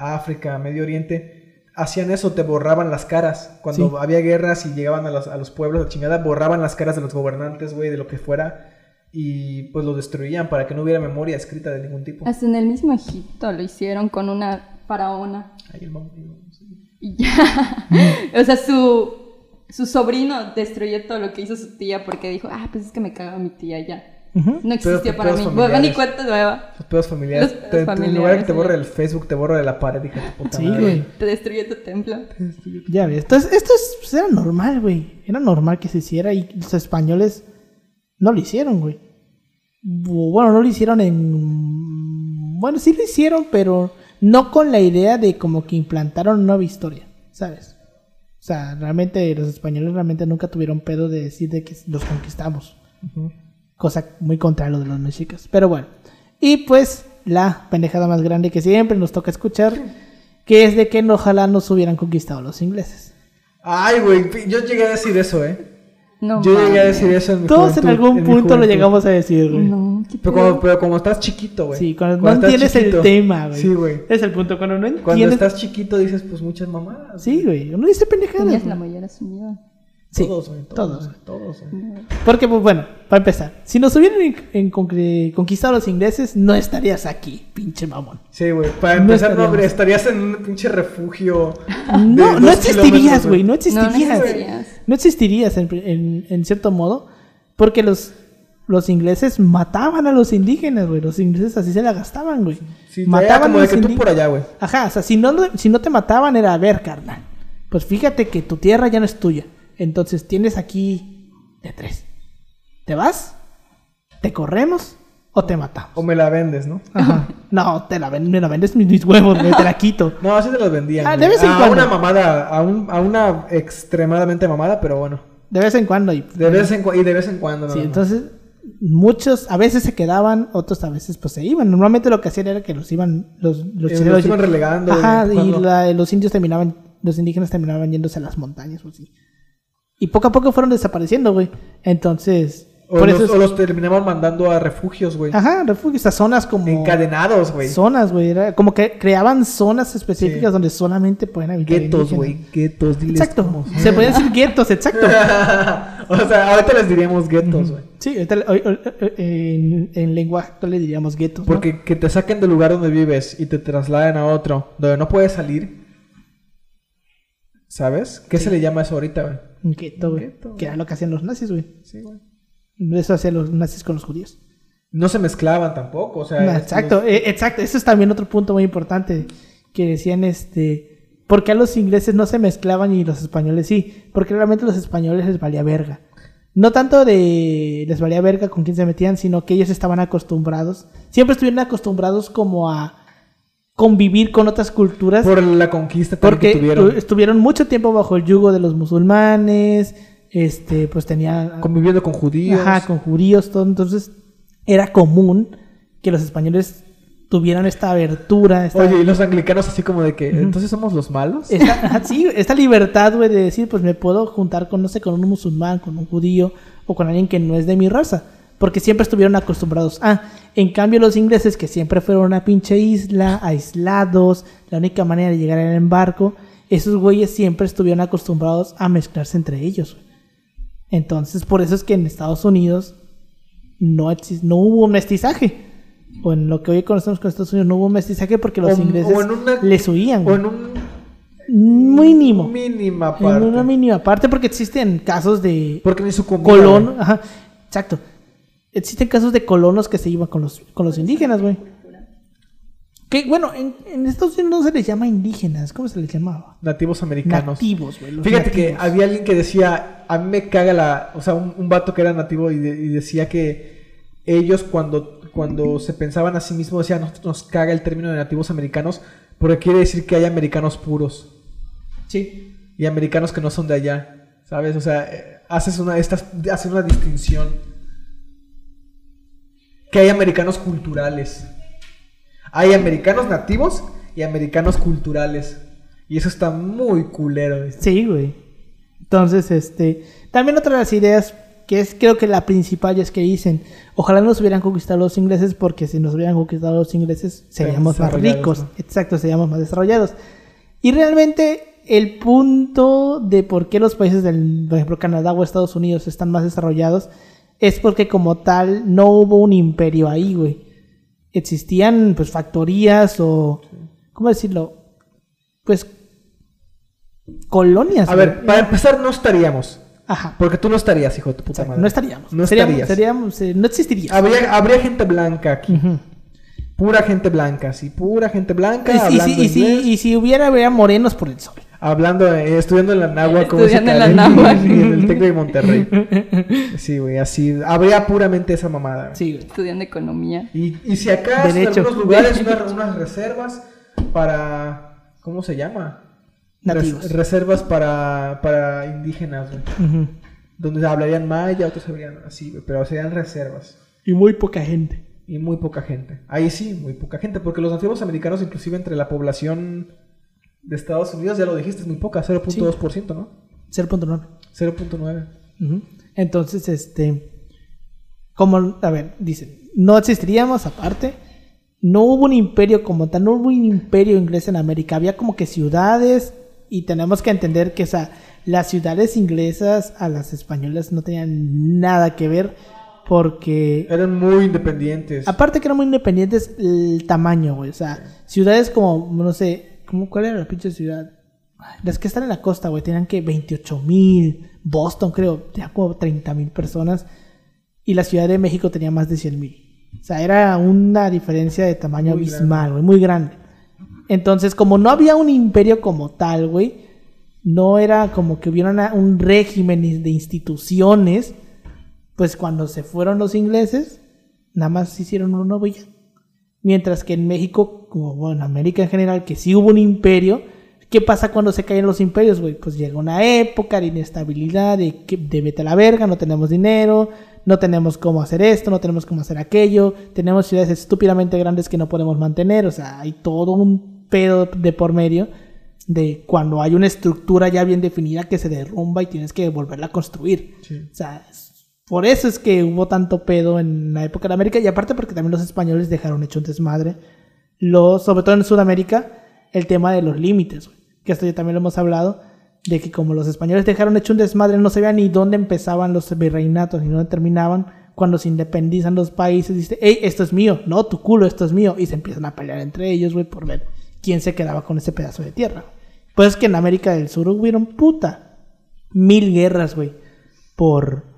África, Medio Oriente, hacían eso, te borraban las caras. Cuando Sí. había guerras y llegaban a los, a los pueblos, la chingada, borraban las caras de los gobernantes, güey, de lo que fuera, y pues lo destruían para que no hubiera memoria escrita de ningún tipo. Hasta en el mismo Egipto lo hicieron con una faraona. Ahí el sí. Y ya. o sea, su, su sobrino destruyó todo lo que hizo su tía porque dijo, ah, pues es que me cagaba mi tía ya. No existió para mí. familiares. Bueno, ni cuenta nueva. Los pedos familiares. Los pedos Te- te- en lugar de que familiares, te borre sí. el Facebook, te borre de la pared, hija de tu puta Sí, madre. güey. Te destruyó tu templo. Ya ves. Entonces, esto es, pues, era normal, güey. Era normal que se hiciera y los españoles no lo hicieron, güey. Bu- Bueno, no lo hicieron en... Bueno, sí lo hicieron, pero no con la idea de como que implantaron una nueva historia, ¿sabes? O sea, realmente los españoles realmente nunca tuvieron pedo de decir de que los conquistamos. Ujú. Cosa muy contra lo de los mexicas. Pero bueno. Y pues la pendejada más grande que siempre nos toca escuchar, que es de que ojalá nos hubieran conquistado los ingleses. Ay, güey, yo llegué a decir eso, ¿eh? No Yo llegué a decir eso en mi Todos en algún punto lo llegamos a decir, güey. No, Pero como, pero como estás chiquito, güey. Sí, cuando, no estás entiendes el tema, güey. Sí, güey. Es el punto. Cuando no Cuando entiendes. estás chiquito dices, pues muchas mamadas. Sí, güey. Uno dice pendejadas. Tenías la güey. mollera sumida. Sí, todos, güey. Todos, todos. todos, güey. Porque, pues bueno, para empezar, si nos hubieran en- en conquistado los ingleses, no estarías aquí, pinche mamón. Sí, güey. Para No empezar, no, estarías en un pinche refugio. No, de no existirías, güey, no No, no existirías. No existirías en, en- en cierto modo, porque los, los ingleses mataban a los indígenas, güey. Los ingleses así se la gastaban, güey. Sí, era como a de los que tú indí- por allá, güey. Ajá, o sea, si no, si no te mataban era, a ver, carnal, pues fíjate que tu tierra ya no es tuya. Entonces tienes aquí de tres. ¿Te vas? ¿Te corremos? ¿O te matamos? O me la vendes, ¿no? Ajá. No, te la, ven- me la vendes mis, mis huevos, te la quito. No, así te los vendían. Ah, de vez en a cuando. una mamada, a, un- a una extremadamente mamada, pero bueno. De vez en cuando. Y, De vez en, cu- y de vez en cuando, Sí, entonces muchos a veces se quedaban, otros a veces pues se iban. Normalmente lo que hacían era que los iban los los, Eh, chilenos- los iban relegando, Ajá, y la- los indios terminaban los indígenas terminaban yéndose a las montañas o así. Y poco a poco fueron desapareciendo, güey. Entonces, O, por los, eso es- o los terminaban mandando a refugios, güey. Ajá, refugios, a zonas como Encadenados, güey. zonas, güey, era como que creaban zonas específicas Sí. donde solamente pueden habitar Guetos, güey. Guetos, diles Exacto. cómo. Se podían decir guetos, exacto. o sea, ahorita les diríamos guetos, güey. Sí, ahorita en, en lenguaje actual le diríamos guetos. ¿no? Porque que te saquen del lugar donde vives y te trasladen a otro, donde no puedes salir. ¿Sabes? ¿Qué se le llama eso ahorita, güey? Un gueto, güey. Que era lo que hacían los nazis, güey. Sí, güey. Eso hacían los nazis con los judíos. No se mezclaban tampoco, o sea. No, exacto, los- eh, exacto. Eso es también otro punto muy importante. Que decían, este... ¿Por qué a los ingleses no se mezclaban y los españoles sí? Porque realmente a los españoles les valía verga. No tanto de les valía verga con quién se metían, sino que ellos estaban acostumbrados. Siempre estuvieron acostumbrados como a convivir con otras culturas. Por la conquista Porque que tuvieron. tu- estuvieron mucho tiempo bajo el yugo de los musulmanes, este, pues tenían, Conviviendo con judíos. ajá, con judíos, todo, entonces era común que los españoles tuvieran esta abertura, esta, Oye, y los anglicanos así como de que, entonces somos los malos. esta- sí, esta libertad, güey, de decir, pues me puedo juntar con, no sé, con un musulmán, con un judío o con alguien que no es de mi raza, porque siempre estuvieron acostumbrados a. En cambio, los ingleses, que siempre fueron una pinche isla, aislados, la única manera de llegar era en barco, esos güeyes siempre estuvieron acostumbrados a mezclarse entre ellos. Entonces, por eso es que en Estados Unidos no, no hubo un mestizaje. O en lo que hoy conocemos como Estados Unidos no hubo un mestizaje porque los O- ingleses o en una- les huían. O en un Mínimo. mínima En parte. una mínima parte porque existen casos de Porque ni su colon, ajá, exacto. Existen casos de colonos que se iban con los, con los indígenas, güey. Que bueno, en, en Estados Unidos no se les llama indígenas, ¿cómo se les llamaba? Nativos americanos. Nativos, güey. Fíjate que había alguien que decía, a mí me caga la, o sea, un, un vato que era nativo y, de- y decía que ellos cuando, cuando se pensaban a sí mismos decían, nosotros nos caga el término de nativos americanos porque quiere decir que hay americanos puros Sí. y americanos que no son de allá, ¿sabes? O sea, eh, haces una, estas, haces una distinción. Que hay americanos culturales. Hay americanos nativos y americanos culturales. Y eso está muy culero. Sí, güey. Entonces, este, también otra de las ideas que es creo que la principal es que dicen, ojalá nos hubieran conquistado los ingleses porque si nos hubieran conquistado los ingleses seríamos más ricos, ¿no? exacto, seríamos más desarrollados. Y realmente el punto de por qué los países del, por ejemplo, Canadá o Estados Unidos están más desarrollados es porque como tal no hubo un imperio ahí, güey. Existían pues factorías o ¿cómo decirlo? Pues colonias. A güey. ver, para empezar no estaríamos. Ajá. Porque tú no estarías, hijo de tu puta madre. no estaríamos. No estarías. seríamos, eh, no existiría. Habría, habría gente blanca aquí. Pura gente blanca, sí. Pura gente blanca. Y, si- hablando y si, inglés, y si hubiera, habría morenos por el sol. Hablando, eh, estudiando en la Nahua. como Estudiando dice en la y en el Tec de Monterrey. Sí, güey, así. Habría puramente esa mamada. güey. Sí, güey. Estudiando economía. Y, y si acá en Derecho. algunos lugares unas, unas reservas para... ¿Cómo se llama? Nativos. Res- reservas para, para indígenas, güey. Ujú. Donde hablarían maya, otros hablarían así, güey. Pero serían reservas. Y muy poca gente. Y muy poca gente. Ahí sí, muy poca gente. Porque los nativos americanos, inclusive entre la población de Estados Unidos, ya lo dijiste, es muy poca. 0.2%, ¿no? 0.9. 0.9. Ujú. Entonces, este, como, a ver, dicen, no existiríamos aparte, no hubo un imperio como tal, no hubo un imperio inglés en América, había como que ciudades y tenemos que entender que, o sea, las ciudades inglesas a las españolas no tenían nada que ver porque Eran muy independientes. Aparte que eran muy independientes el tamaño, güey. O sea, ciudades como, no sé, ¿cómo, ¿cuál era la pinche ciudad? Las que están en la costa, güey, tenían que 28 mil. Boston, creo, tenía como 30 mil personas. Y la Ciudad de México tenía más de 100 mil. O sea, era una diferencia de tamaño Muy abismal, güey, muy grande. Entonces, como no había un imperio como tal, güey, no era como que hubiera una- un régimen de instituciones, pues cuando se fueron los ingleses, nada más hicieron uno nuevo y ya. Mientras que en México, como bueno, en América en general, que sí hubo un imperio, ¿qué pasa cuando se caen los imperios, güey? Pues llega una época de inestabilidad, de que de vete a la verga, no tenemos dinero, no tenemos cómo hacer esto, no tenemos cómo hacer aquello, tenemos ciudades estúpidamente grandes que no podemos mantener, o sea, hay todo un pedo de por medio de cuando hay una estructura ya bien definida que se derrumba y tienes que volverla a construir. Sí. O sea, es- por eso es que hubo tanto pedo en la época de América y aparte porque también los españoles dejaron hecho un desmadre. Sobre todo en Sudamérica, el tema de los límites, güey, que esto ya también lo hemos hablado, de que como los españoles dejaron hecho un desmadre, no sabían ni dónde empezaban los virreinatos ni dónde terminaban. Cuando se independizan los países, dice, hey, esto es mío, no, tu culo, esto es mío. Y se empiezan a pelear entre ellos, güey, por ver quién se quedaba con ese pedazo de tierra. Pues es que en América del Sur hubieron puta mil guerras, güey, por,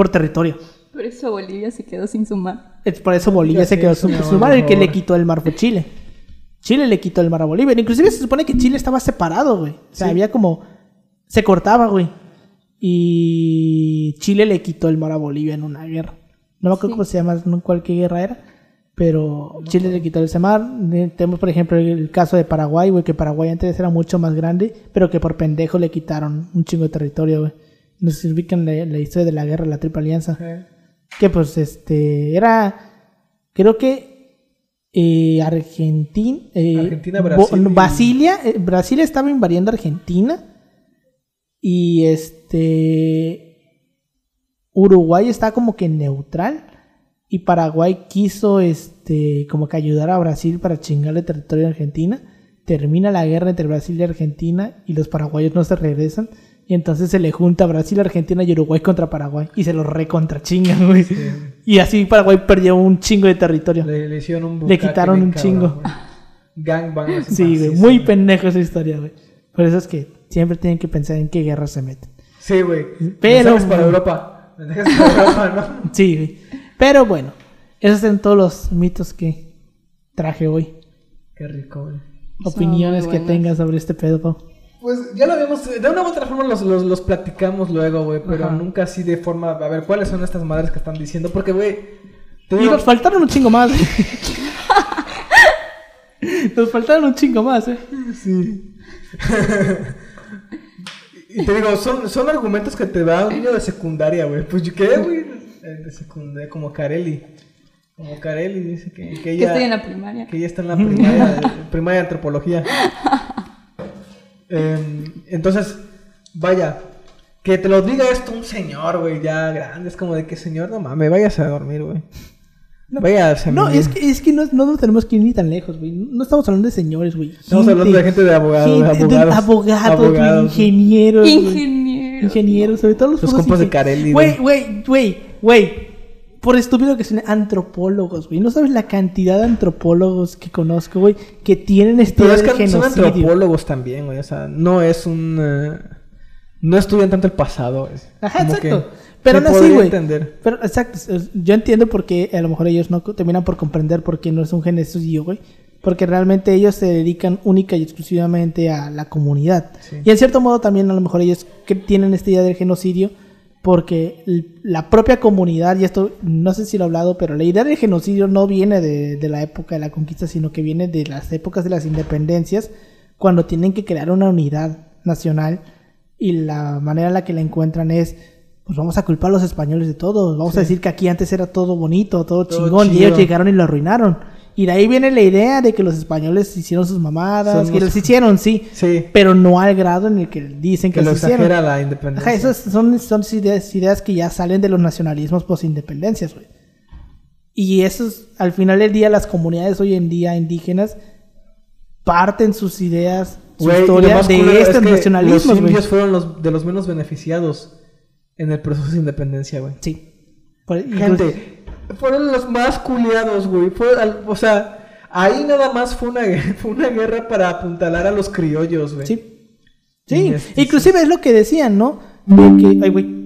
por territorio. Por eso Bolivia se quedó sin su mar. Es por eso Bolivia Ya se sé, quedó sin su mar. El que le quitó el mar fue Chile. Chile le quitó el mar a Bolivia. Inclusive se supone que Chile estaba separado, güey. O sea, Sí. había como... Se cortaba, güey. Y Chile le quitó el mar a Bolivia en una guerra. No me acuerdo Sí. cómo se llama, no cuál qué guerra era. Pero Chile le quitó ese mar. Tenemos, por ejemplo, el caso de Paraguay, güey. Que Paraguay antes era mucho más grande. Pero que por pendejo le quitaron un chingo de territorio, güey. No sé si ubican la, la historia de la guerra de la Triple Alianza. Que pues este era creo que eh, Argentina eh, Argentina, Brasil Basilia eh, Brasil estaba invadiendo Argentina y este Uruguay está como que neutral y Paraguay quiso este como que ayudar a Brasil para chingarle territorio a Argentina. Termina la guerra entre Brasil y Argentina y los paraguayos no se regresan y entonces se le junta Brasil, Argentina y Uruguay contra Paraguay y se los recontra chingan, güey. Y así Paraguay perdió un chingo de territorio. le, le hicieron un Le quitaron un cabrón, chingo. Gangbang. así Sí, güey, muy pendejo esa historia, güey. Por eso es que siempre tienen que pensar en qué guerra se meten. Sí, güey. Pero- Mensajes para Europa. Para Europa, ¿no? Sí, güey. Pero bueno, esos son todos los mitos que traje hoy. Qué rico, güey. Opiniones que tengas sobre este pedo, Pau. Pues ya lo habíamos, de una u otra forma los, los, los platicamos luego, güey, pero Ajá. nunca así de forma, a ver, ¿cuáles son estas madres que están diciendo? Porque, güey, te Y digo, nos faltaron un chingo más. nos faltaron un chingo más, eh. sí. y te digo, son, son argumentos que te da un niño de secundaria, güey. Pues yo qué, güey, Eh, de secundaria, como Carelli. Como Carelli dice que, que Que ella... estoy en la primaria. Que ya está en la primaria, primaria de antropología. Em, entonces, vaya, que te lo diga esto un señor, güey, ya grande. Es como de que, señor, no mames, váyase a dormir, güey. Váyase a No, es que, es que no, no nos tenemos que ir ni tan lejos, güey. No estamos hablando de señores, güey. Estamos hablando de gente de abogado- de gente- abogados. abogados, güey, Abogados, ingenieros. güey. Ingeniero. Ingenieros, sobre todo los, Los compas de Carelli, Güey, güey, güey, güey. Por estúpido que sean antropólogos, güey. No sabes la cantidad de antropólogos que conozco, güey, que tienen este Pero es que son genocidio. antropólogos también, güey. O sea, no es un. eh, no estudian tanto el pasado, güey. Ajá, Como exacto. Pero aún así, güey. entender. Pero exacto, yo entiendo por qué a lo mejor ellos no terminan por comprender por qué no es un genocidio, güey. Porque realmente ellos se dedican única y exclusivamente a la comunidad. Sí. Y en cierto modo también a lo mejor ellos que tienen esta idea del genocidio porque la propia comunidad, y esto no sé si lo he hablado, pero la idea del genocidio no viene de, de la época de la conquista, sino que viene de las épocas de las independencias, cuando tienen que crear una unidad nacional y la manera en la que la encuentran es, pues vamos a culpar a los españoles de todo, vamos a decir que aquí antes era todo bonito, todo, Todo chingón, y ellos llegaron y lo arruinaron. Y de ahí viene la idea de que los españoles hicieron sus mamadas, que los hicieron, sí, Sí. pero no al grado en el que dicen que, Que lo hicieron. exagera la independencia. Ajá, esas son, son ideas, ideas que ya salen de los nacionalismos post-independencias, güey. Y esos, al final del día, las comunidades hoy en día indígenas parten sus ideas, su Güey, y lo historia de culero es estos que Los indios fueron los de los menos beneficiados en el proceso de independencia, güey. Sí. Gente, fueron los más culiados, güey. Fue al- o sea, ahí nada más fue una, fue una guerra para apuntalar a los criollos, güey. Sí. Sí, mestizos. inclusive es lo que decían, ¿no? De que, ay, güey.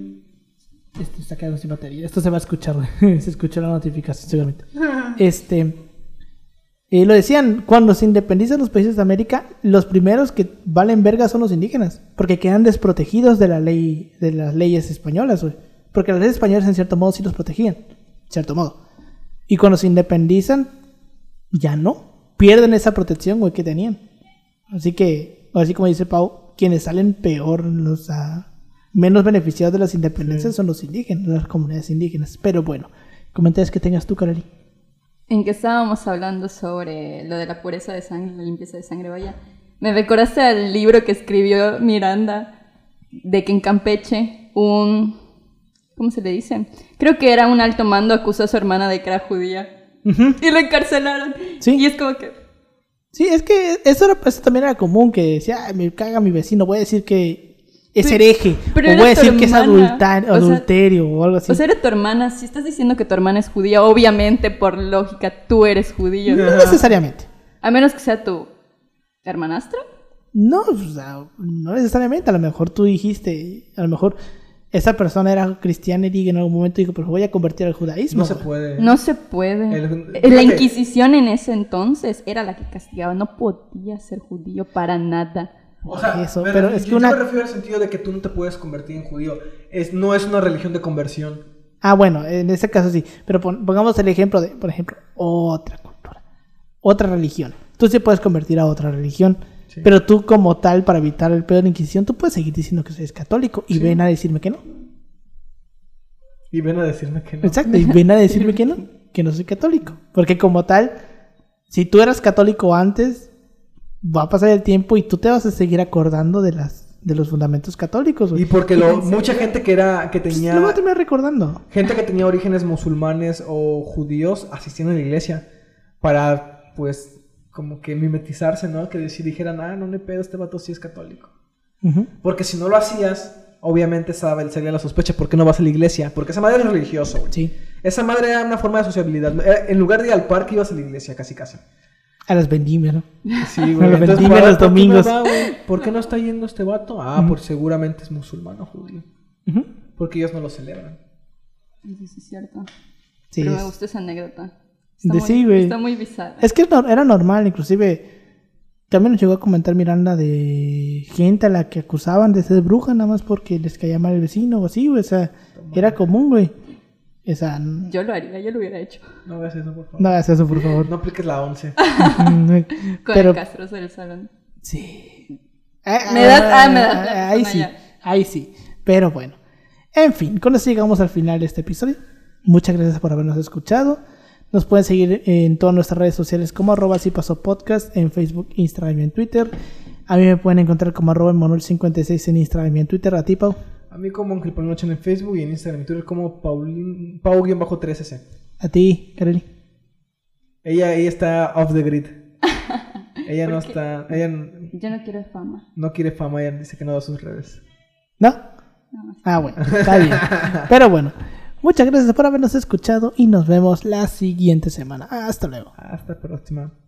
Esto está quedando sin batería. Esto se va a escuchar, güey. se escuchó la notificación, seguramente. Este. eh, lo decían, cuando se independizan los países de América, los primeros que valen verga son los indígenas, porque quedan desprotegidos de la ley, de las leyes españolas, güey. Porque las leyes españolas en cierto modo sí los protegían, cierto modo. Y cuando se independizan, ya no. Pierden esa protección, güey, que tenían. Así que, así como dice Pau, quienes salen peor, los ah, menos beneficiados de las independencias son los indígenas, las comunidades indígenas. Pero bueno, comentarios que tengas tú, Caroli. En que estábamos hablando sobre lo de la pureza de sangre, la limpieza de sangre, vaya. Me recordaste al libro que escribió Miranda, de que en Campeche un... ¿Cómo se le dice? Creo que era un alto mando acusó a su hermana de que era judía. Y lo encarcelaron. Sí. Y es como que... Sí, es que eso, era- eso también era común, que decía, "Ah, me caga mi vecino, voy a decir que es Pero- hereje, pero o voy a decir que es sea- adulterio o algo así. O sea, era tu hermana. Si estás diciendo que tu hermana es judía, obviamente, por lógica, tú eres judío. no necesariamente. A menos que sea tu hermanastra. No, o sea, no necesariamente. A lo mejor tú dijiste, a lo mejor esa persona era cristiana y en algún momento dijo, pero voy a convertir al judaísmo. No se güey". puede. No se puede. El- la. Inquisición en ese entonces era la que castigaba. No podía ser judío para nada. O sea, Eso, me pero refiero- es que yo una- me refiero al sentido de que tú no te puedes convertir en judío. Es, no es una religión de conversión. Ah, bueno, en ese caso sí. Pero pon- pongamos el ejemplo de, por ejemplo, otra cultura, otra religión. Tú sí puedes convertir a otra religión. Sí. Pero tú como tal, para evitar el pedo de la Inquisición, tú puedes seguir diciendo que eres católico y Sí. ven a decirme que no. Y ven a decirme que no. Exacto, y ven a decirme que no, que no soy católico. Porque como tal, si tú eras católico antes, va a pasar el tiempo y tú te vas a seguir acordando de las de los fundamentos católicos. Y porque lo, mucha gente que era que Pues, tenía lo voy a terminar recordando. gente que tenía orígenes musulmanes o judíos asistían a la iglesia para pues como que mimetizarse, ¿no? Que si dijeran, "Ah, no me pedo, este vato sí es católico." Porque si no lo hacías, obviamente sabe, sería la sospecha, ¿por qué no vas a la iglesia? Porque esa madre es religioso, güey. Sí. Esa madre era una forma de sociabilidad. En lugar de ir al parque, ibas a la iglesia, casi casi. A las vendimias, ¿no? Sí, A güey. los Entonces, vendimias ¿por- los por qué no domingos. va, güey? ¿Por qué no está yendo este vato? Ah, pues seguramente es musulmán o judío. Porque ellos no lo celebran. Eso sí es cierto. Sí, Pero es- me gusta esa anécdota. De muy, sí, güey. Está muy bizarra. Es que no- era normal, inclusive. También nos llegó a comentar Miranda de gente a la que acusaban de ser bruja nada más porque les caía mal el vecino o así, güey. O sea, era común, güey. O sea, Yo lo haría, yo lo hubiera hecho. No hagas eso, por favor. no hagas eso, por favor. No apliques la 11. Con Pero, el castroso del salón. sí. Ah, Me das- ah, me das ah, Ahí sí, ya. ahí sí. Pero bueno. En fin, con eso llegamos al final de este episodio. Muchas gracias por habernos escuchado. Nos pueden seguir en todas nuestras redes sociales como arroba si pasó podcast en Facebook, Instagram y en Twitter. A mí me pueden encontrar como arroba Manuel56 en Instagram y en Twitter. A ti, Pau. A mí como Ángel Palnoche en Facebook y en Instagram y Twitter como Paulín, Pau-13S. A ti, Kareli. Ella, ella está off the grid. Ella no está... Ella Yo no quiero fama. no quiere fama, ella dice que no da sus redes. ¿No? No, Ah, bueno, está bien. Pero bueno, muchas gracias por habernos escuchado y nos vemos la siguiente semana. Hasta luego. Hasta la próxima.